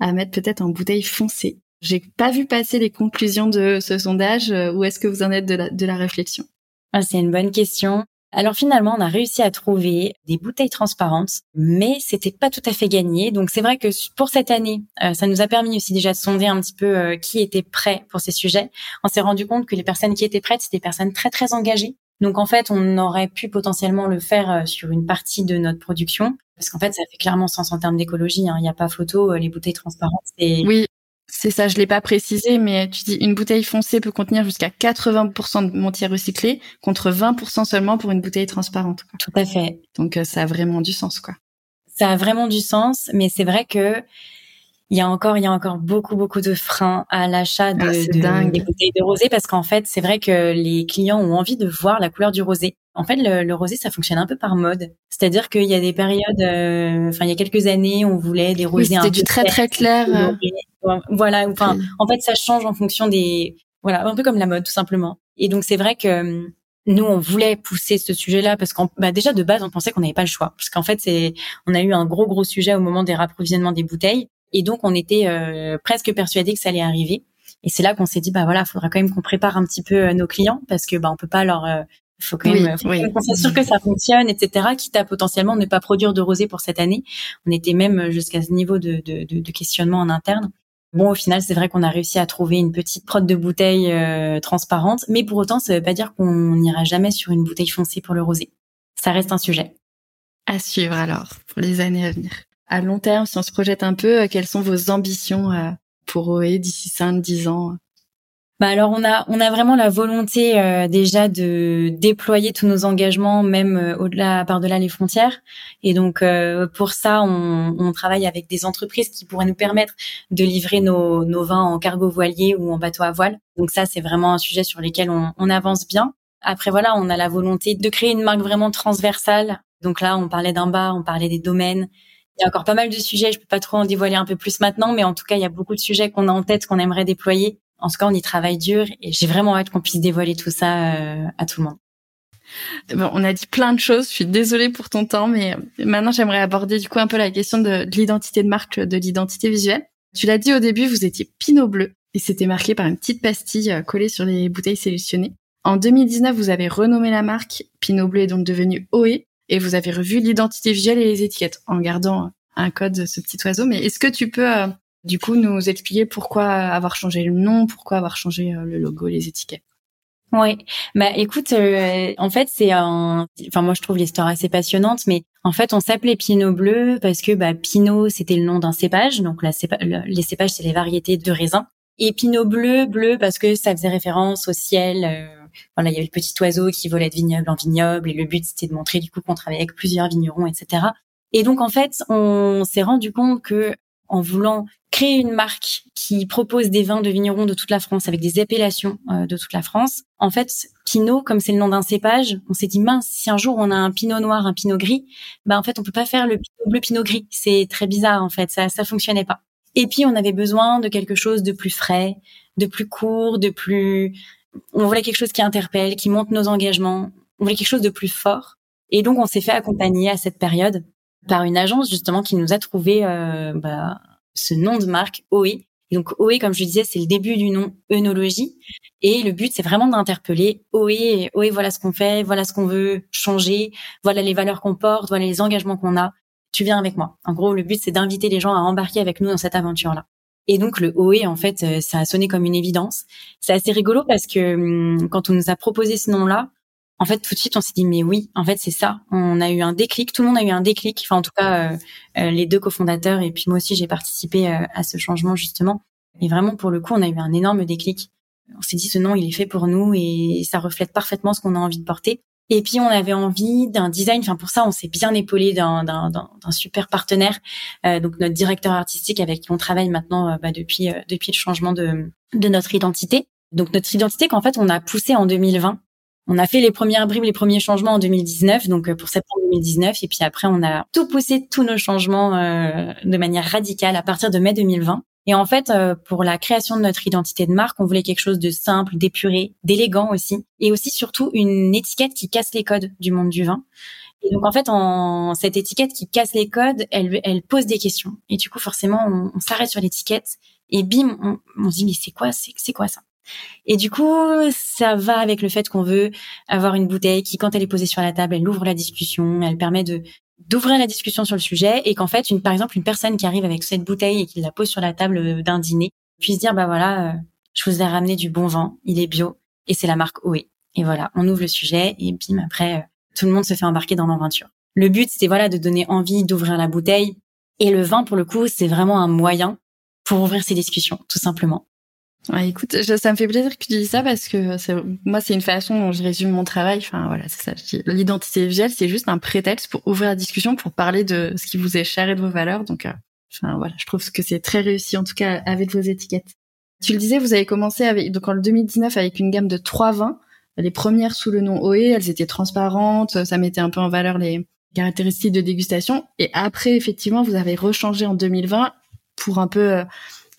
à mettre peut-être en bouteille foncée. J'ai pas vu passer les conclusions de ce sondage. Où est-ce que vous en êtes de la, de la réflexion? Ah, C'est une bonne question. Alors finalement, on a réussi à trouver des bouteilles transparentes, mais c'était pas tout à fait gagné. Donc c'est vrai que pour cette année, euh, ça nous a permis aussi déjà de sonder un petit peu euh, qui était prêt pour ces sujets. On s'est rendu compte que les personnes qui étaient prêtes, c'était des personnes très très engagées. Donc en fait, on aurait pu potentiellement le faire euh, sur une partie de notre production, parce qu'en fait, ça fait clairement sens en termes d'écologie. Hein. Il n'y a pas photo, les bouteilles transparentes. Oui, c'est ça, je l'ai pas précisé, mais tu dis une bouteille foncée peut contenir jusqu'à 80% de matière recyclée contre 20% seulement pour une bouteille transparente. Tout à fait. Donc euh, ça a vraiment du sens, quoi. Ça a vraiment du sens, mais c'est vrai que il y a encore, il y a encore beaucoup, beaucoup de freins à l'achat de, ah, des bouteilles de rosé parce qu'en fait, c'est vrai que les clients ont envie de voir la couleur du rosé. En fait, le, rosé, ça fonctionne un peu par mode. C'est-à-dire qu'il y a des périodes, euh, enfin, il y a quelques années, on voulait des rosés un peu du très très clair. Euh. Voilà, enfin, en fait, ça change en fonction des, voilà, un peu comme la mode, tout simplement. Et donc, c'est vrai que hum, nous, on voulait pousser ce sujet-là parce qu'en bah, déjà de base, on pensait qu'on n'avait pas le choix, parce qu'en fait, c'est, on a eu un gros gros sujet au moment des rapprovisionnements des bouteilles, et donc on était euh, presque persuadé que ça allait arriver. Et c'est là qu'on s'est dit bah voilà, faudra quand même qu'on prépare un petit peu nos clients parce que bah on peut pas leur il faut quand même qu'on s'assure que ça fonctionne, etc. Quitte à potentiellement ne pas produire de rosé pour cette année. On était même jusqu'à ce niveau de, de, de, questionnement en interne. Bon, au final, c'est vrai qu'on a réussi à trouver une petite prod de bouteille euh, transparente, mais pour autant, ça veut pas dire qu'on n'ira jamais sur une bouteille foncée pour le rosé. Ça reste un sujet. À suivre alors pour les années à venir. À long terme, si on se projette un peu, euh, quelles sont vos ambitions euh, pour OE d'ici 5-10 ans? Bah alors on a on a vraiment la volonté euh, déjà de déployer tous nos engagements même euh, au-delà par-delà les frontières. Et donc euh, pour ça on, on, travaille avec des entreprises qui pourraient nous permettre de livrer nos, nos vins en cargo voilier ou en bateau à voile. Donc ça c'est vraiment un sujet sur lequel on, on avance bien. Après voilà on a la volonté de créer une marque vraiment transversale. Donc là on parlait d'un bar on parlait des domaines. Il y a encore pas mal de sujets, je peux pas trop en dévoiler un peu plus maintenant, mais en tout cas, il y a beaucoup de sujets qu'on a en tête, qu'on aimerait déployer en tout cas, on y travaille dur et j'ai vraiment hâte qu'on puisse dévoiler tout ça euh, à tout le monde. Bon, on a dit plein de choses. Je suis désolée pour ton temps, mais maintenant j'aimerais aborder du coup un peu la question de, l'identité de marque, de l'identité visuelle. Tu l'as dit au début, vous étiez Pinot Bleu et c'était marqué par une petite pastille euh, collée sur les bouteilles sélectionnées. En 2019, vous avez renommé la marque. Pinot Bleu est donc devenu OE et vous avez revu l'identité visuelle et les étiquettes en gardant un code, ce petit oiseau. Mais est-ce que tu peux euh, du coup nous expliquer pourquoi avoir changé le nom, pourquoi avoir changé euh, le logo, les étiquettes. Oui, bah écoute, euh, en fait c'est un, enfin moi je trouve l'histoire assez passionnante, mais en fait on s'appelait Pinot Bleu parce que bah Pinot c'était le nom d'un cépage, donc la les cépages c'est les variétés de raisins, et Pinot Bleu bleu parce que ça faisait référence au ciel. Euh, voilà, il y avait le petit oiseau qui volait de vignoble en vignoble, et le but c'était de montrer du coup qu'on travaillait avec plusieurs vignerons, etc. Et donc en fait on s'est rendu compte que en voulant créer une marque qui propose des vins de vignerons de toute la France avec des appellations euh, de toute la France. En fait, Pinot, comme c'est le nom d'un cépage, on s'est dit mince, si un jour on a un Pinot noir, un Pinot gris, bah en fait on peut pas faire le Pinot bleu, Pinot gris. C'est très bizarre en fait, ça ça fonctionnait pas. Et puis on avait besoin de quelque chose de plus frais, de plus court, de plus. On voulait quelque chose qui interpelle, qui monte nos engagements. On voulait quelque chose de plus fort. Et donc on s'est fait accompagner à cette période par une agence justement qui nous a trouvé euh, bah, ce nom de marque OE donc OE, comme je disais, c'est le début du nom œnologie. Et le but, c'est vraiment d'interpeller OE, OE, voilà ce qu'on fait, voilà ce qu'on veut changer, voilà les valeurs qu'on porte, voilà les engagements qu'on a. Tu viens avec moi. En gros, le but, c'est d'inviter les gens à embarquer avec nous dans cette aventure-là. Et donc le OE, en fait, euh, ça a sonné comme une évidence. C'est assez rigolo parce que hum, quand on nous a proposé ce nom-là, en fait, tout de suite, on s'est dit, mais oui, en fait, c'est ça. On a eu un déclic. Tout le monde a eu un déclic. Enfin, en tout cas, euh, euh, les deux cofondateurs et puis moi aussi, j'ai participé euh, à ce changement justement. Et vraiment, pour le coup, on a eu un énorme déclic. On s'est dit, ce nom, il est fait pour nous et ça reflète parfaitement ce qu'on a envie de porter. Et puis, on avait envie d'un design. Enfin, pour ça, on s'est bien épaulé d'un, super partenaire. donc, notre directeur artistique avec qui on travaille maintenant bah, depuis depuis le changement de de notre identité. Donc, notre identité qu'en fait, on a poussé en 2020 on a fait les premières bribes, les premiers changements en 2019, donc euh, pour septembre 2019, et puis après on a tout poussé tous nos changements euh, de manière radicale à partir de mai 2020. Et en fait, euh, pour la création de notre identité de marque, on voulait quelque chose de simple, d'épuré, d'élégant aussi, et aussi surtout une étiquette qui casse les codes du monde du vin. Et donc en fait, en cette étiquette qui casse les codes, elle, elle pose des questions. Et du coup, forcément, on, s'arrête sur l'étiquette et bim, on, on se dit mais c'est quoi, c'est quoi ça? Et du coup, ça va avec le fait qu'on veut avoir une bouteille qui, quand elle est posée sur la table, elle ouvre la discussion, elle permet de d'ouvrir la discussion sur le sujet et qu'en fait, une, par exemple, une personne qui arrive avec cette bouteille et qui la pose sur la table d'un dîner puisse dire, bah voilà, euh, je vous ai ramené du bon vin, il est bio et c'est la marque OE. Et voilà, on ouvre le sujet et bim, après, euh, tout le monde se fait embarquer dans l'aventure. Le but, c'est voilà de donner envie d'ouvrir la bouteille et le vin, pour le coup, c'est vraiment un moyen pour ouvrir ces discussions, tout simplement. Ouais, écoute, ça me fait plaisir que tu dises ça parce que moi, c'est une façon dont je résume mon travail. Enfin, voilà, c'est ça. L'identité visuelle, c'est juste un prétexte pour ouvrir la discussion, pour parler de ce qui vous est cher et de vos valeurs. Donc, euh, enfin, voilà, je trouve que c'est très réussi, en tout cas, avec vos étiquettes. Tu le disais, vous avez commencé avec, donc en 2019 avec une gamme de trois vins. Les premières sous le nom OE, elles étaient transparentes, ça mettait un peu en valeur les caractéristiques de dégustation. Et après, effectivement, vous avez rechangé en 2020 pour un peu euh,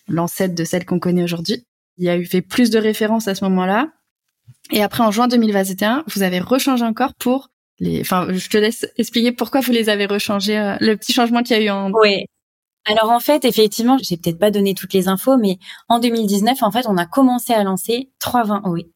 l'ancêtre de celle qu'on connaît aujourd'hui. Il y a eu fait plus de références à ce moment-là. Et après, en juin 2021, vous avez rechangé encore pour les. Enfin, je te laisse expliquer pourquoi vous les avez rechangés. Euh, le petit changement qu'il y a eu en. Oui. Alors en fait, effectivement, j'ai peut-être pas donné toutes les infos, mais en 2019, en fait, on a commencé à lancer trois vins OE,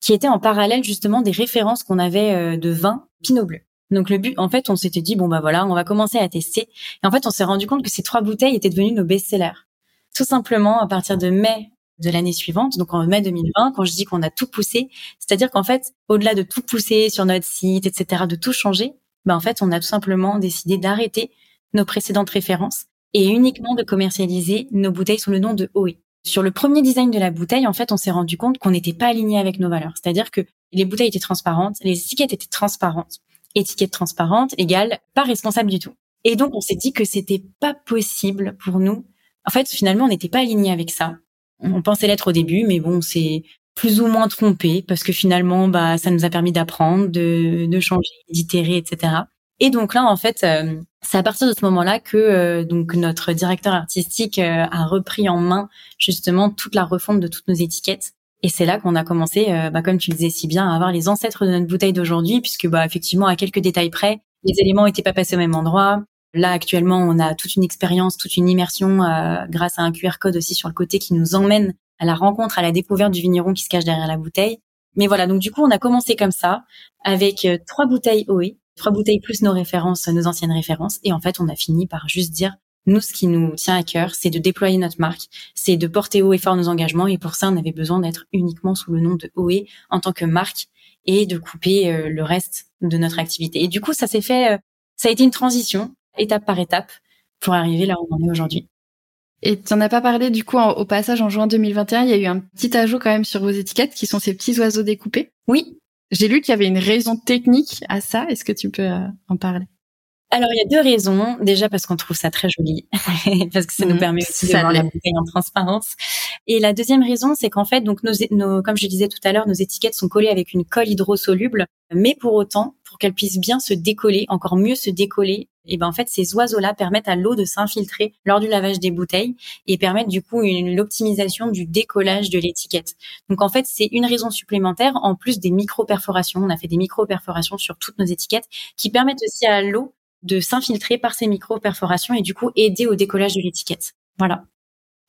qui étaient en parallèle justement des références qu'on avait euh, de vins Pinot Bleu. Donc le but, en fait, on s'était dit bon bah voilà, on va commencer à tester. Et en fait, on s'est rendu compte que ces trois bouteilles étaient devenues nos best-sellers. Tout simplement à partir de mai de l'année suivante, donc en mai 2020, quand je dis qu'on a tout poussé, c'est-à-dire qu'en fait, au-delà de tout pousser sur notre site, etc., de tout changer, ben en fait, on a tout simplement décidé d'arrêter nos précédentes références et uniquement de commercialiser nos bouteilles sous le nom de OE. Sur le premier design de la bouteille, en fait, on s'est rendu compte qu'on n'était pas aligné avec nos valeurs. C'est-à-dire que les bouteilles étaient transparentes, les étiquettes étaient transparentes. Étiquette transparente égale pas responsable du tout. Et donc, on s'est dit que c'était pas possible pour nous. En fait, finalement, on n'était pas aligné avec ça. On pensait l'être au début, mais bon, c'est plus ou moins trompé parce que finalement, bah, ça nous a permis d'apprendre, de, de changer, d'itérer, etc. Et donc là, en fait, euh, c'est à partir de ce moment-là que euh, donc notre directeur artistique euh, a repris en main justement toute la refonte de toutes nos étiquettes. Et c'est là qu'on a commencé, bah, comme tu le disais si bien, à avoir les ancêtres de notre bouteille d'aujourd'hui, puisque bah effectivement, à quelques détails près, les éléments n'étaient pas passés au même endroit, Là, actuellement, on a toute une expérience, toute une immersion euh, grâce à un QR code aussi sur le côté qui nous emmène à la rencontre, à la découverte du vigneron qui se cache derrière la bouteille. Mais voilà, donc du coup, on a commencé comme ça, avec euh, trois bouteilles OE, trois bouteilles plus nos références, nos anciennes références. Et en fait, on a fini par juste dire, nous, ce qui nous tient à cœur, c'est de déployer notre marque, c'est de porter haut et fort nos engagements. Et pour ça, on avait besoin d'être uniquement sous le nom de OE en tant que marque et de couper euh, le reste de notre activité. Et du coup, ça s'est fait, ça a été une transition étape par étape pour arriver là où on en est aujourd'hui. Et tu n'en as pas parlé du coup au passage en juin 2021, il y a eu un petit ajout quand même sur vos étiquettes qui sont ces petits oiseaux découpés? Oui. J'ai lu qu'il y avait une raison technique à ça. Est-ce que tu peux euh, en parler? Alors il y a deux raisons. Déjà parce qu'on trouve ça très joli, parce que ça nous mmh, permet aussi de voir la bouteille en transparence. Et la deuxième raison, c'est qu'en fait, donc nos, nos, comme je disais tout à l'heure, nos étiquettes sont collées avec une colle hydrosoluble, mais pour autant, pour qu'elles puissent bien se décoller, encore mieux se décoller, et ben en fait ces oiseaux-là permettent à l'eau de s'infiltrer lors du lavage des bouteilles et permettent du coup l'optimisation du décollage de l'étiquette. Donc en fait c'est une raison supplémentaire en plus des micro-perforations. On a fait des micro-perforations sur toutes nos étiquettes qui permettent aussi à l'eau de s'infiltrer par ces micro-perforations et du coup aider au décollage de l'étiquette. Voilà.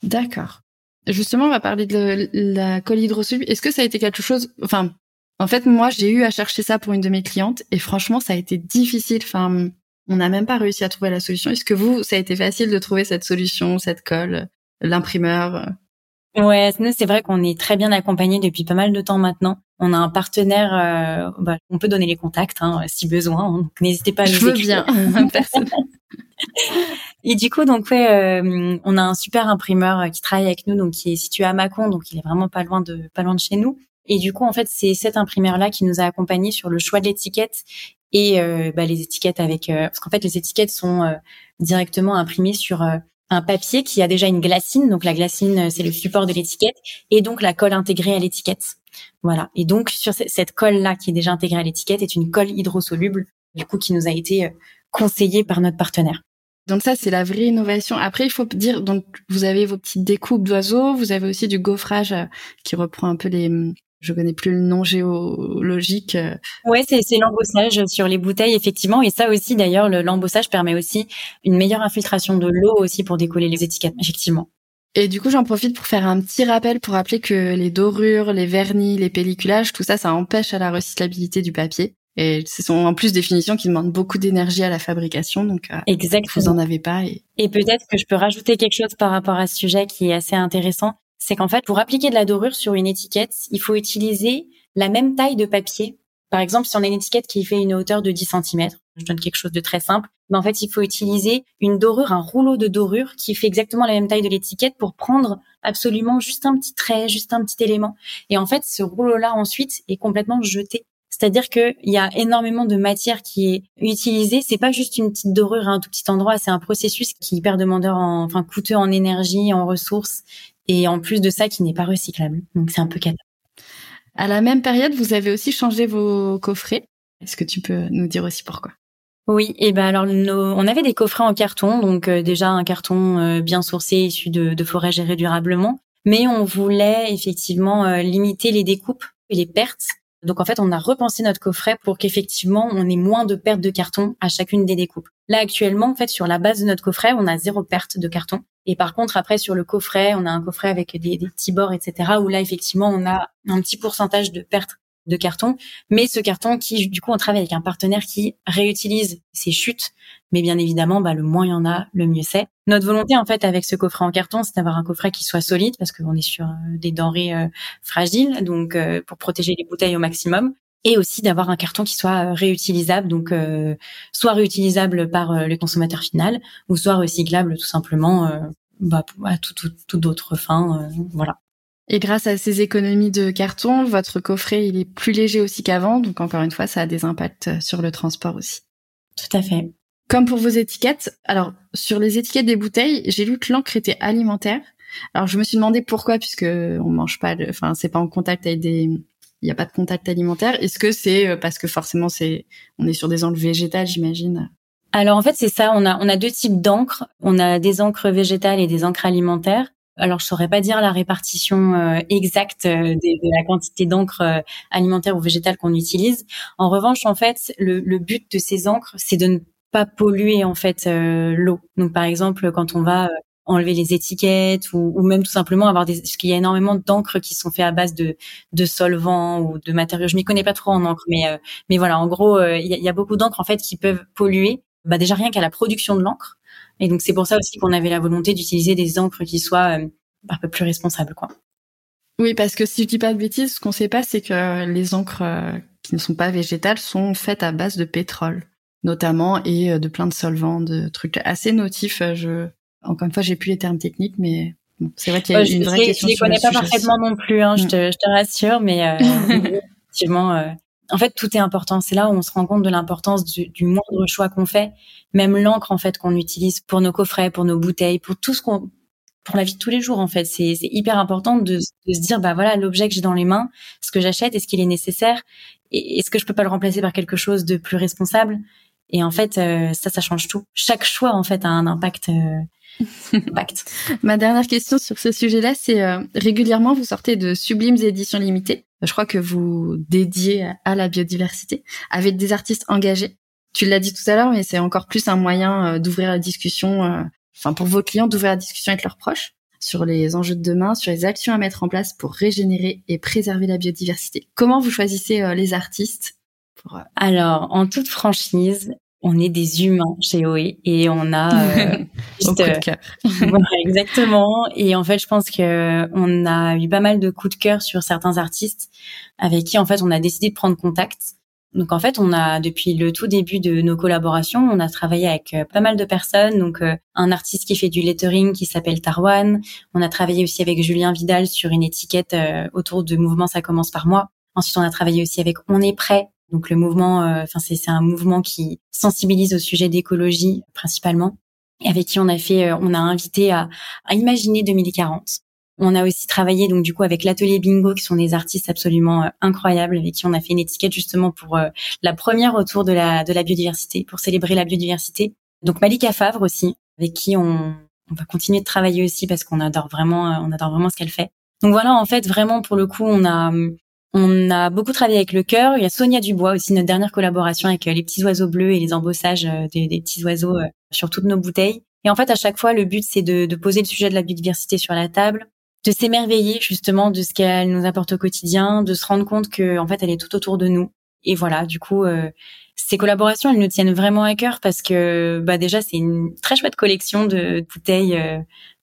D'accord. Justement, on va parler de la colle hydrosoluble. Est-ce que ça a été quelque chose, enfin, en fait, moi, j'ai eu à chercher ça pour une de mes clientes et franchement, ça a été difficile. Enfin, on n'a même pas réussi à trouver la solution. Est-ce que vous, ça a été facile de trouver cette solution, cette colle, l'imprimeur? Ouais, nous c'est vrai qu'on est très bien accompagné depuis pas mal de temps maintenant. On a un partenaire, euh, bah, on peut donner les contacts hein, si besoin. Hein, donc n'hésitez pas à nous Je veux bien. Et du coup, donc ouais, euh, on a un super imprimeur euh, qui travaille avec nous, donc qui est situé à Mâcon, donc il est vraiment pas loin de pas loin de chez nous. Et du coup, en fait, c'est cet imprimeur-là qui nous a accompagnés sur le choix de l'étiquette et euh, bah, les étiquettes avec, parce qu'en fait, les étiquettes sont directement imprimées sur un papier qui a déjà une glacine. Donc la glacine, c'est le support de l'étiquette et donc la colle intégrée à l'étiquette. Voilà. Et donc sur cette colle-là qui est déjà intégrée à l'étiquette est une colle hydrosoluble, du coup qui nous a été conseillée par notre partenaire. Donc ça, c'est la vraie innovation. Après, il faut dire, donc vous avez vos petites découpes d'oiseaux, vous avez aussi du gaufrage euh, qui reprend un peu les, je connais plus le nom géologique. Euh. Ouais, c'est c'est l'embossage sur les bouteilles effectivement, et ça aussi d'ailleurs, l'embossage permet aussi une meilleure infiltration de l'eau aussi pour décoller les étiquettes effectivement. Et du coup, j'en profite pour faire un petit rappel pour rappeler que les dorures, les vernis, les pelliculages, tout ça, ça empêche à la recyclabilité du papier. Et ce sont en plus des finitions qui demandent beaucoup d'énergie à la fabrication, donc euh, Exactement. vous en avez pas. Et, et peut-être que je peux rajouter quelque chose par rapport à ce sujet qui est assez intéressant, c'est qu'en fait, pour appliquer de la dorure sur une étiquette, il faut utiliser la même taille de papier. Par exemple, si on a une étiquette qui fait une hauteur de 10 cm, je donne quelque chose de très simple, mais en fait, il faut utiliser une dorure, un rouleau de dorure qui fait exactement la même taille de l'étiquette pour prendre absolument juste un petit trait, juste un petit élément. Et en fait, ce rouleau-là ensuite est complètement jeté c'est-à-dire qu'il y a énormément de matière qui est utilisée. C'est pas juste une petite dorure à un tout petit endroit. C'est un processus qui est hyper demandeur, en, enfin coûteux en énergie, en ressources, et en plus de ça, qui n'est pas recyclable. Donc c'est un peu cata. À la même période, vous avez aussi changé vos coffrets. Est-ce que tu peux nous dire aussi pourquoi? Oui, et ben alors on avait des coffrets en carton, donc euh, déjà un carton euh, bien sourcé issu de, de forêts gérées durablement, mais on voulait effectivement euh, limiter les découpes et les pertes donc en fait, on a repensé notre coffret pour qu'effectivement, on ait moins de pertes de carton à chacune des découpes. Là actuellement, en fait, sur la base de notre coffret, on a zéro perte de carton. Et par contre, après sur le coffret, on a un coffret avec des, petits bords, etc. Où là, effectivement, on a un petit pourcentage de pertes de carton, mais ce carton qui, du coup, on travaille avec un partenaire qui réutilise ses chutes, mais bien évidemment, bah, le moins il y en a, le mieux c'est. Notre volonté, en fait, avec ce coffret en carton, c'est d'avoir un coffret qui soit solide, parce qu'on est sur euh, des denrées euh, fragiles, donc euh, pour protéger les bouteilles au maximum, et aussi d'avoir un carton qui soit réutilisable, donc soit réutilisable par le consommateur final, ou soit recyclable tout simplement bah, à tout, tout, tout d'autres fins, voilà. Et grâce à ces économies de carton, votre coffret, il est plus léger aussi qu'avant. Donc encore une fois, ça a des impacts euh, sur le transport aussi. Tout à fait. Comme pour vos étiquettes, alors sur les étiquettes des bouteilles, j'ai lu que l'encre était alimentaire. Alors je me suis demandé pourquoi, puisque on mange pas, enfin c'est pas en contact avec des, il n'y a pas de contact alimentaire. Est-ce que c'est euh, parce que forcément c'est, on est sur des encres végétales, j'imagine? Alors en fait c'est ça. On a on a deux types d'encre. On a des encres végétales et des encres alimentaires. Alors, je saurais pas dire la répartition euh, exacte euh, de, la quantité d'encre euh, alimentaire ou végétale qu'on utilise. En revanche, en fait, le, le but de ces encres, c'est de ne pas polluer en fait l'eau. Donc, par exemple, quand on va enlever les étiquettes ou, ou, même tout simplement avoir des parce qu'il y a énormément d'encre qui sont faits à base de de solvants ou de matériaux je m'y connais pas trop en encre mais mais voilà en gros il y, a, beaucoup d'encre en fait qui peuvent polluer bah déjà rien qu'à la production de l'encre et donc c'est pour ça aussi qu'on avait la volonté d'utiliser des encres qui soient euh, un peu plus responsables, quoi. Oui, parce que si je dis pas de bêtises, ce qu'on sait pas, c'est que les encres euh, qui ne sont pas végétales sont faites à base de pétrole, notamment, et euh, de plein de solvants, de trucs assez notifs. Je, encore une fois, j'ai plus les termes techniques, mais c'est vrai qu'il y a une vraie question. Je les connais pas parfaitement non plus, hein, je, mm. te, je te rassure, mais effectivement, en fait, tout est important. C'est là où on se rend compte de l'importance du, du, moindre choix qu'on fait, même l'encre en fait qu'on utilise pour nos coffrets, pour nos bouteilles, pour tout ce qu'on, pour la vie de tous les jours en fait. C'est hyper important de, de, se dire bah voilà l'objet que j'ai dans les mains, ce que j'achète, est-ce qu'il est nécessaire, est-ce que je peux pas le remplacer par quelque chose de plus responsable? Et en fait, euh, ça, ça change tout. Chaque choix en fait a un impact. Euh, Ma dernière question sur ce sujet-là, c'est euh, régulièrement vous sortez de sublimes éditions limitées. Je crois que vous dédiez à la biodiversité avec des artistes engagés. Tu l'as dit tout à l'heure, mais c'est encore plus un moyen euh, d'ouvrir la discussion, euh, enfin pour vos clients d'ouvrir la discussion avec leurs proches. sur les enjeux de demain, sur les actions à mettre en place pour régénérer et préserver la biodiversité. Comment vous choisissez les artistes pour... Alors, en toute franchise, on est des humains chez OE et on a euh, juste, de cœur. exactement. Et en fait, je pense que on a eu pas mal de coups de cœur sur certains artistes avec qui en fait on a décidé de prendre contact. Donc en fait, on a depuis le tout début de nos collaborations, on a travaillé avec euh, pas mal de personnes. Donc euh, un artiste qui fait du lettering qui s'appelle Tarwan. On a travaillé aussi avec Julien Vidal sur une étiquette autour de mouvement ça commence par moi. Ensuite, on a travaillé aussi avec On est prêt donc le mouvement, euh, enfin c'est c'est un mouvement qui sensibilise au sujet d'écologie principalement, et avec qui on a fait, euh, on a invité à, à imaginer 2040. On a aussi travaillé donc du coup avec l'atelier Bingo qui sont des artistes absolument euh, incroyables avec qui on a fait une étiquette justement pour la première autour de la de la biodiversité pour célébrer la biodiversité. Donc Malika Favre aussi avec qui on on va continuer de travailler aussi parce qu'on adore vraiment on adore vraiment ce qu'elle fait. Donc voilà en fait vraiment pour le coup on a on a beaucoup travaillé avec le cœur. Il y a Sonia Dubois aussi, notre dernière collaboration avec euh, les petits oiseaux bleus et les embossages euh, des, petits oiseaux euh, sur toutes nos bouteilles. Et en fait, à chaque fois, le but, c'est de, poser le sujet de la biodiversité sur la table, de s'émerveiller justement de ce qu'elle nous apporte au quotidien, de se rendre compte que en fait, elle est tout autour de nous. Et voilà, du coup, ces collaborations, elles nous tiennent vraiment à cœur parce que bah déjà, c'est une très chouette collection de bouteilles.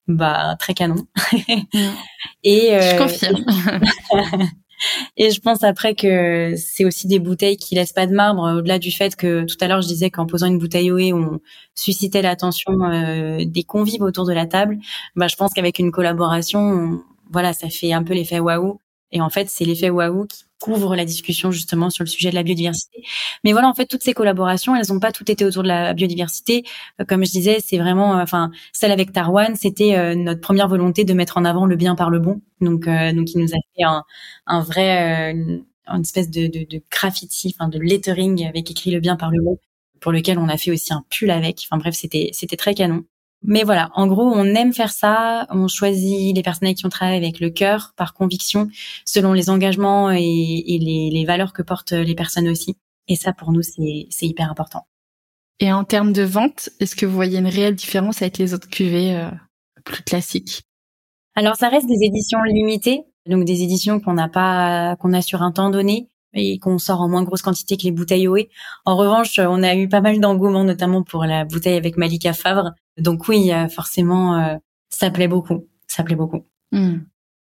bah très canon. et je confirme. Et je pense après que c'est aussi des bouteilles qui laissent pas de marbre, au-delà du fait que tout à l'heure je disais qu'en posant une bouteille OE, on suscitait l'attention euh, des convives autour de la table. Bah, je pense qu'avec une collaboration, voilà, ça fait un peu l'effet waouh. Et en fait, c'est l'effet waouh qui couvre la discussion justement sur le sujet de la biodiversité. Mais voilà, en fait, toutes ces collaborations, elles n'ont pas toutes été autour de la biodiversité. Euh, comme je disais, c'est vraiment, euh, enfin, celle avec Tarwan, c'était euh, notre première volonté de mettre en avant le bien par le bon. Donc, donc, il nous a fait un, un vrai, une, espèce de, de, de graffiti, enfin, de lettering avec écrit le bien par le bon, pour lequel on a fait aussi un pull avec. Enfin bref, c'était c'était très canon. Mais voilà, en gros, on aime faire ça. On choisit les personnes avec qui on travaille avec le cœur, par conviction, selon les engagements et, les, valeurs que portent les personnes aussi. Et ça, pour nous, c'est hyper important. Et en termes de vente, est-ce que vous voyez une réelle différence avec les autres cuvées euh, plus classiques? Alors, ça reste des éditions limitées, donc des éditions qu'on n'a pas, qu'on a sur un temps donné et qu'on sort en moins grosse quantité que les bouteilles OE. En revanche, on a eu pas mal d'engouement, notamment pour la bouteille avec Malika Favre. Donc oui, forcément, euh, ça plaît beaucoup. Ça plaît beaucoup. Hmm.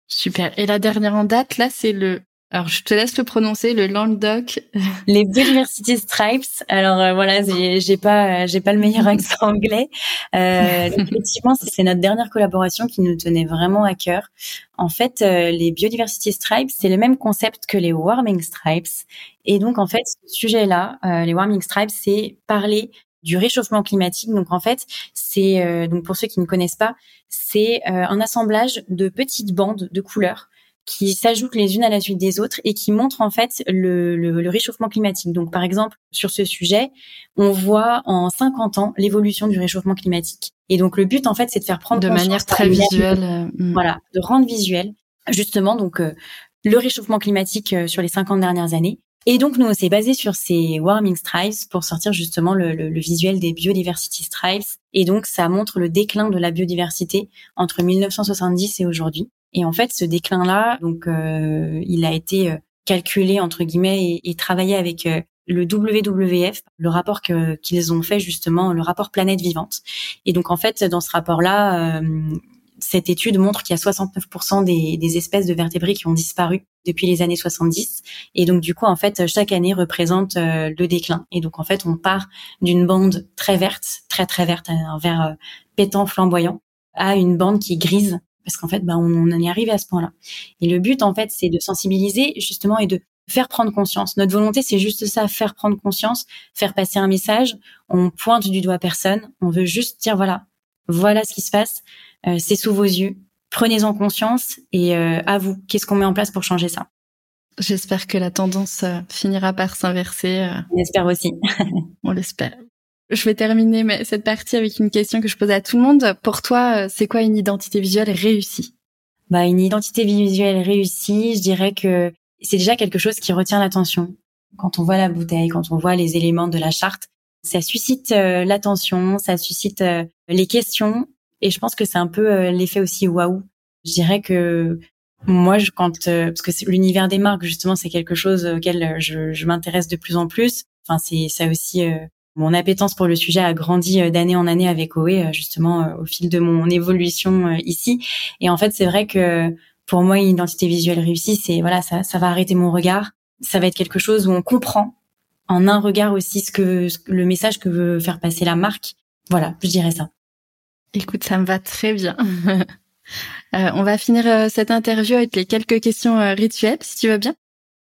Super. Et la dernière en date, là, c'est le alors, je te laisse le prononcer, le Languedoc. Les Biodiversity Stripes. Alors euh, voilà, j'ai pas, j'ai pas le meilleur accent anglais. Euh, effectivement, c'est notre dernière collaboration qui nous tenait vraiment à cœur. En fait, euh, les Biodiversity Stripes, c'est le même concept que les Warming Stripes. Et donc, en fait, ce sujet-là, euh, les Warming Stripes, c'est parler du réchauffement climatique. Donc en fait, c'est donc pour ceux qui ne connaissent pas, c'est un assemblage de petites bandes de couleurs qui s'ajoutent les unes à la suite des autres et qui montrent en fait le, le, réchauffement climatique. Donc par exemple, sur ce sujet, on voit en 50 ans l'évolution du réchauffement climatique. Et donc le but en fait, c'est de faire prendre de manière très visuelle, euh, hmm. voilà, de rendre visuel justement donc euh, le réchauffement climatique euh, sur les 50 dernières années. Et donc nous, on s'est basé sur ces warming stripes pour sortir justement le, le, le, visuel des biodiversity stripes. Et donc ça montre le déclin de la biodiversité entre 1970 et aujourd'hui. Et en fait, ce déclin-là, donc, euh, il a été euh, calculé entre guillemets et, travaillé avec euh, le WWF, le rapport qu'ils ont fait justement, le rapport Planète Vivante. Et donc en fait, dans ce rapport-là, cette étude montre qu'il y a 69% des, espèces de vertébrés qui ont disparu depuis les années 70. Et donc du coup, en fait, chaque année représente le déclin. Et donc en fait, on part d'une bande très verte, très très verte, un vert pétant, flamboyant, à une bande qui grise parce qu'en fait, bah, on, on en est arrivé à ce point-là. Et le but, en fait, c'est de sensibiliser justement et de faire prendre conscience. Notre volonté, c'est juste ça, faire prendre conscience, faire passer un message. On pointe du doigt personne. On veut juste dire voilà, voilà ce qui se passe. Euh, c'est sous vos yeux. Prenez-en conscience et euh, à vous. Qu'est-ce qu'on met en place pour changer ça? J'espère que la tendance euh, finira par s'inverser. On espère aussi. on l'espère. Je vais terminer cette partie avec une question que je pose à tout le monde. Pour toi, c'est quoi une identité visuelle réussie? Bah, une identité visuelle réussie, je dirais que c'est déjà quelque chose qui retient l'attention. Quand on voit la bouteille, quand on voit les éléments de la charte, ça suscite euh, l'attention, ça suscite euh, les questions Et je pense que c'est un peu l'effet aussi waouh. Je dirais que moi, je, quand parce que l'univers des marques justement, c'est quelque chose auquel je, je m'intéresse de plus en plus. Enfin, c'est ça aussi mon appétence pour le sujet a grandi euh, d'année en année avec OE, euh, justement euh, au fil de mon évolution ici. Et en fait, c'est vrai que pour moi, une identité visuelle réussie, c'est voilà, ça, ça va arrêter mon regard. Ça va être quelque chose où on comprend en un regard aussi ce que le message que veut faire passer la marque. Voilà, je dirais ça. Écoute, ça me va très bien. on va finir cette interview avec les quelques questions rituelles, si tu veux bien.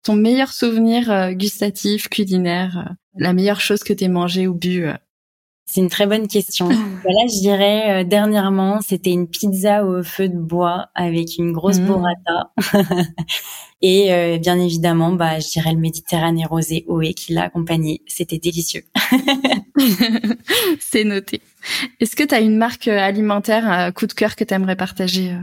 Ton meilleur souvenir gustatif, culinaire, la meilleure chose que t'aies mangé ou bu euh C'est une très bonne question. voilà, je dirais euh, dernièrement, c'était une pizza au feu de bois avec une grosse mmh. burrata. Et euh, bien évidemment, bah, je dirais le Méditerranée rosé Oé qui l'a accompagné. C'était délicieux. C'est noté. Est-ce que tu as une marque alimentaire un coup de cœur que tu aimerais partager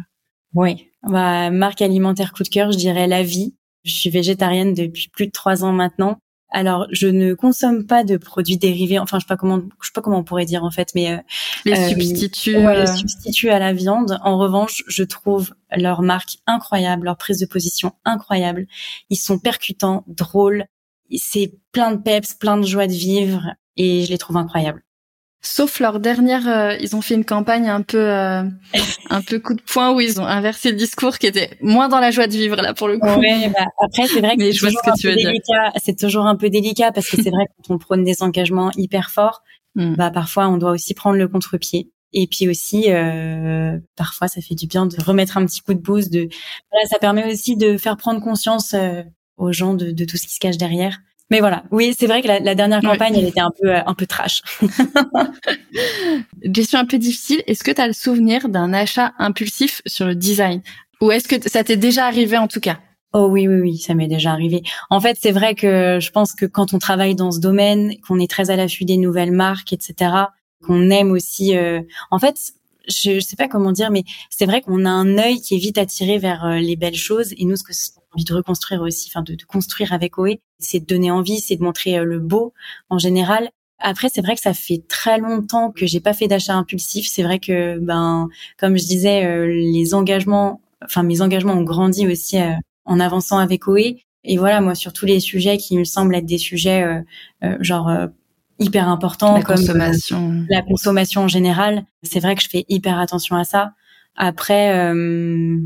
Oui, bah, marque alimentaire coup de cœur, je dirais La Vie. Je suis végétarienne depuis plus de trois ans maintenant. Alors, je ne consomme pas de produits dérivés. Enfin, je sais pas comment, je sais pas comment on pourrait dire en fait, mais euh, les euh, substituts, ouais, les substituts à la viande. En revanche, je trouve leur marque incroyable, leur prise de position incroyable. Ils sont percutants, drôles. C'est plein de peps, plein de joie de vivre, et je les trouve incroyables. Sauf leur dernière, euh, ils ont fait une campagne un peu, euh, un peu coup de poing où ils ont inversé le discours qui était moins dans la joie de vivre là pour le coup. Ouais, bah, après c'est vrai que c'est toujours, un peu délicat. C'est toujours un peu délicat parce que c'est vrai quand on prône des engagements hyper forts, hmm. bah parfois on doit aussi prendre le contre-pied. Et puis aussi, euh, parfois, ça fait du bien de remettre un petit coup de boost. De, voilà, ça permet aussi de faire prendre conscience aux gens de, de, tout ce qui se cache derrière. Mais voilà, oui, c'est vrai que la, dernière campagne, elle était un peu, euh, un peu trash. Question un peu difficile. Est-ce que tu as le souvenir d'un achat impulsif sur le design? Ou est-ce que ça t'est déjà arrivé en tout cas? Oh oui, oui, oui, ça m'est déjà arrivé. En fait, c'est vrai que je pense que quand on travaille dans ce domaine, qu'on est très à l'affût des nouvelles marques, etc., qu'on aime aussi. Euh... En fait, je, je sais pas comment dire, mais c'est vrai qu'on a un œil qui est vite attiré vers euh, les belles choses. Et nous, ce que envie de reconstruire aussi, enfin de, de construire avec OE, c'est de donner envie, c'est de montrer euh, le beau en général. Après, c'est vrai que ça fait très longtemps que j'ai pas fait d'achat impulsif. C'est vrai que, ben, comme je disais, euh, les engagements, enfin mes engagements ont grandi aussi en avançant avec OE. Et voilà, moi, sur tous les sujets qui me semblent être des sujets genre hyper important la comme consommation. la consommation en général. C'est vrai que je fais hyper attention à ça. Après, euh,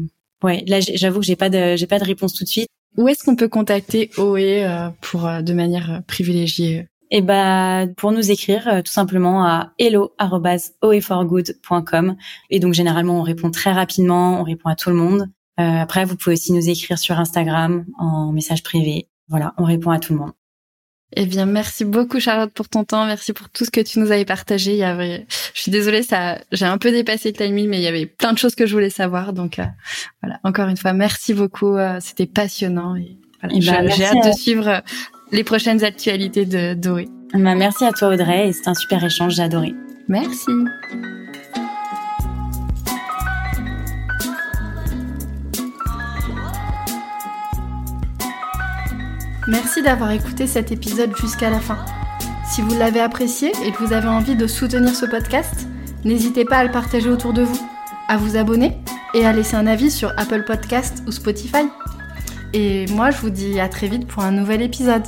ouais, là j'avoue que j'ai pas de j'ai pas de réponse tout de suite. Où est-ce qu'on peut contacter OE euh, pour euh, de manière privilégiée? Et eh ben pour nous écrire tout simplement à hello@oeforgood.com et donc généralement on répond très rapidement, on répond à tout le monde. après vous pouvez aussi nous écrire sur Instagram en message privé. Voilà, on répond à tout le monde. Eh bien, merci beaucoup Charlotte pour ton temps, merci pour tout ce que tu nous avais partagé. Il y avait, je suis désolée, ça, j'ai un peu dépassé le timing, mais il y avait plein de choses que je voulais savoir. Donc euh, voilà, encore une fois, merci beaucoup. Euh, c'était passionnant et, voilà, eh ben, j'ai hâte de suivre euh, les prochaines actualités de Doé. Bah, merci à toi Audrey, c'était un super échange, j'ai adoré. Merci. Merci d'avoir écouté cet épisode jusqu'à la fin. Si vous l'avez apprécié et que vous avez envie de soutenir ce podcast, n'hésitez pas à le partager autour de vous, à vous abonner et à laisser un avis sur Apple Podcast ou Spotify. Et moi, je vous dis à très vite pour un nouvel épisode.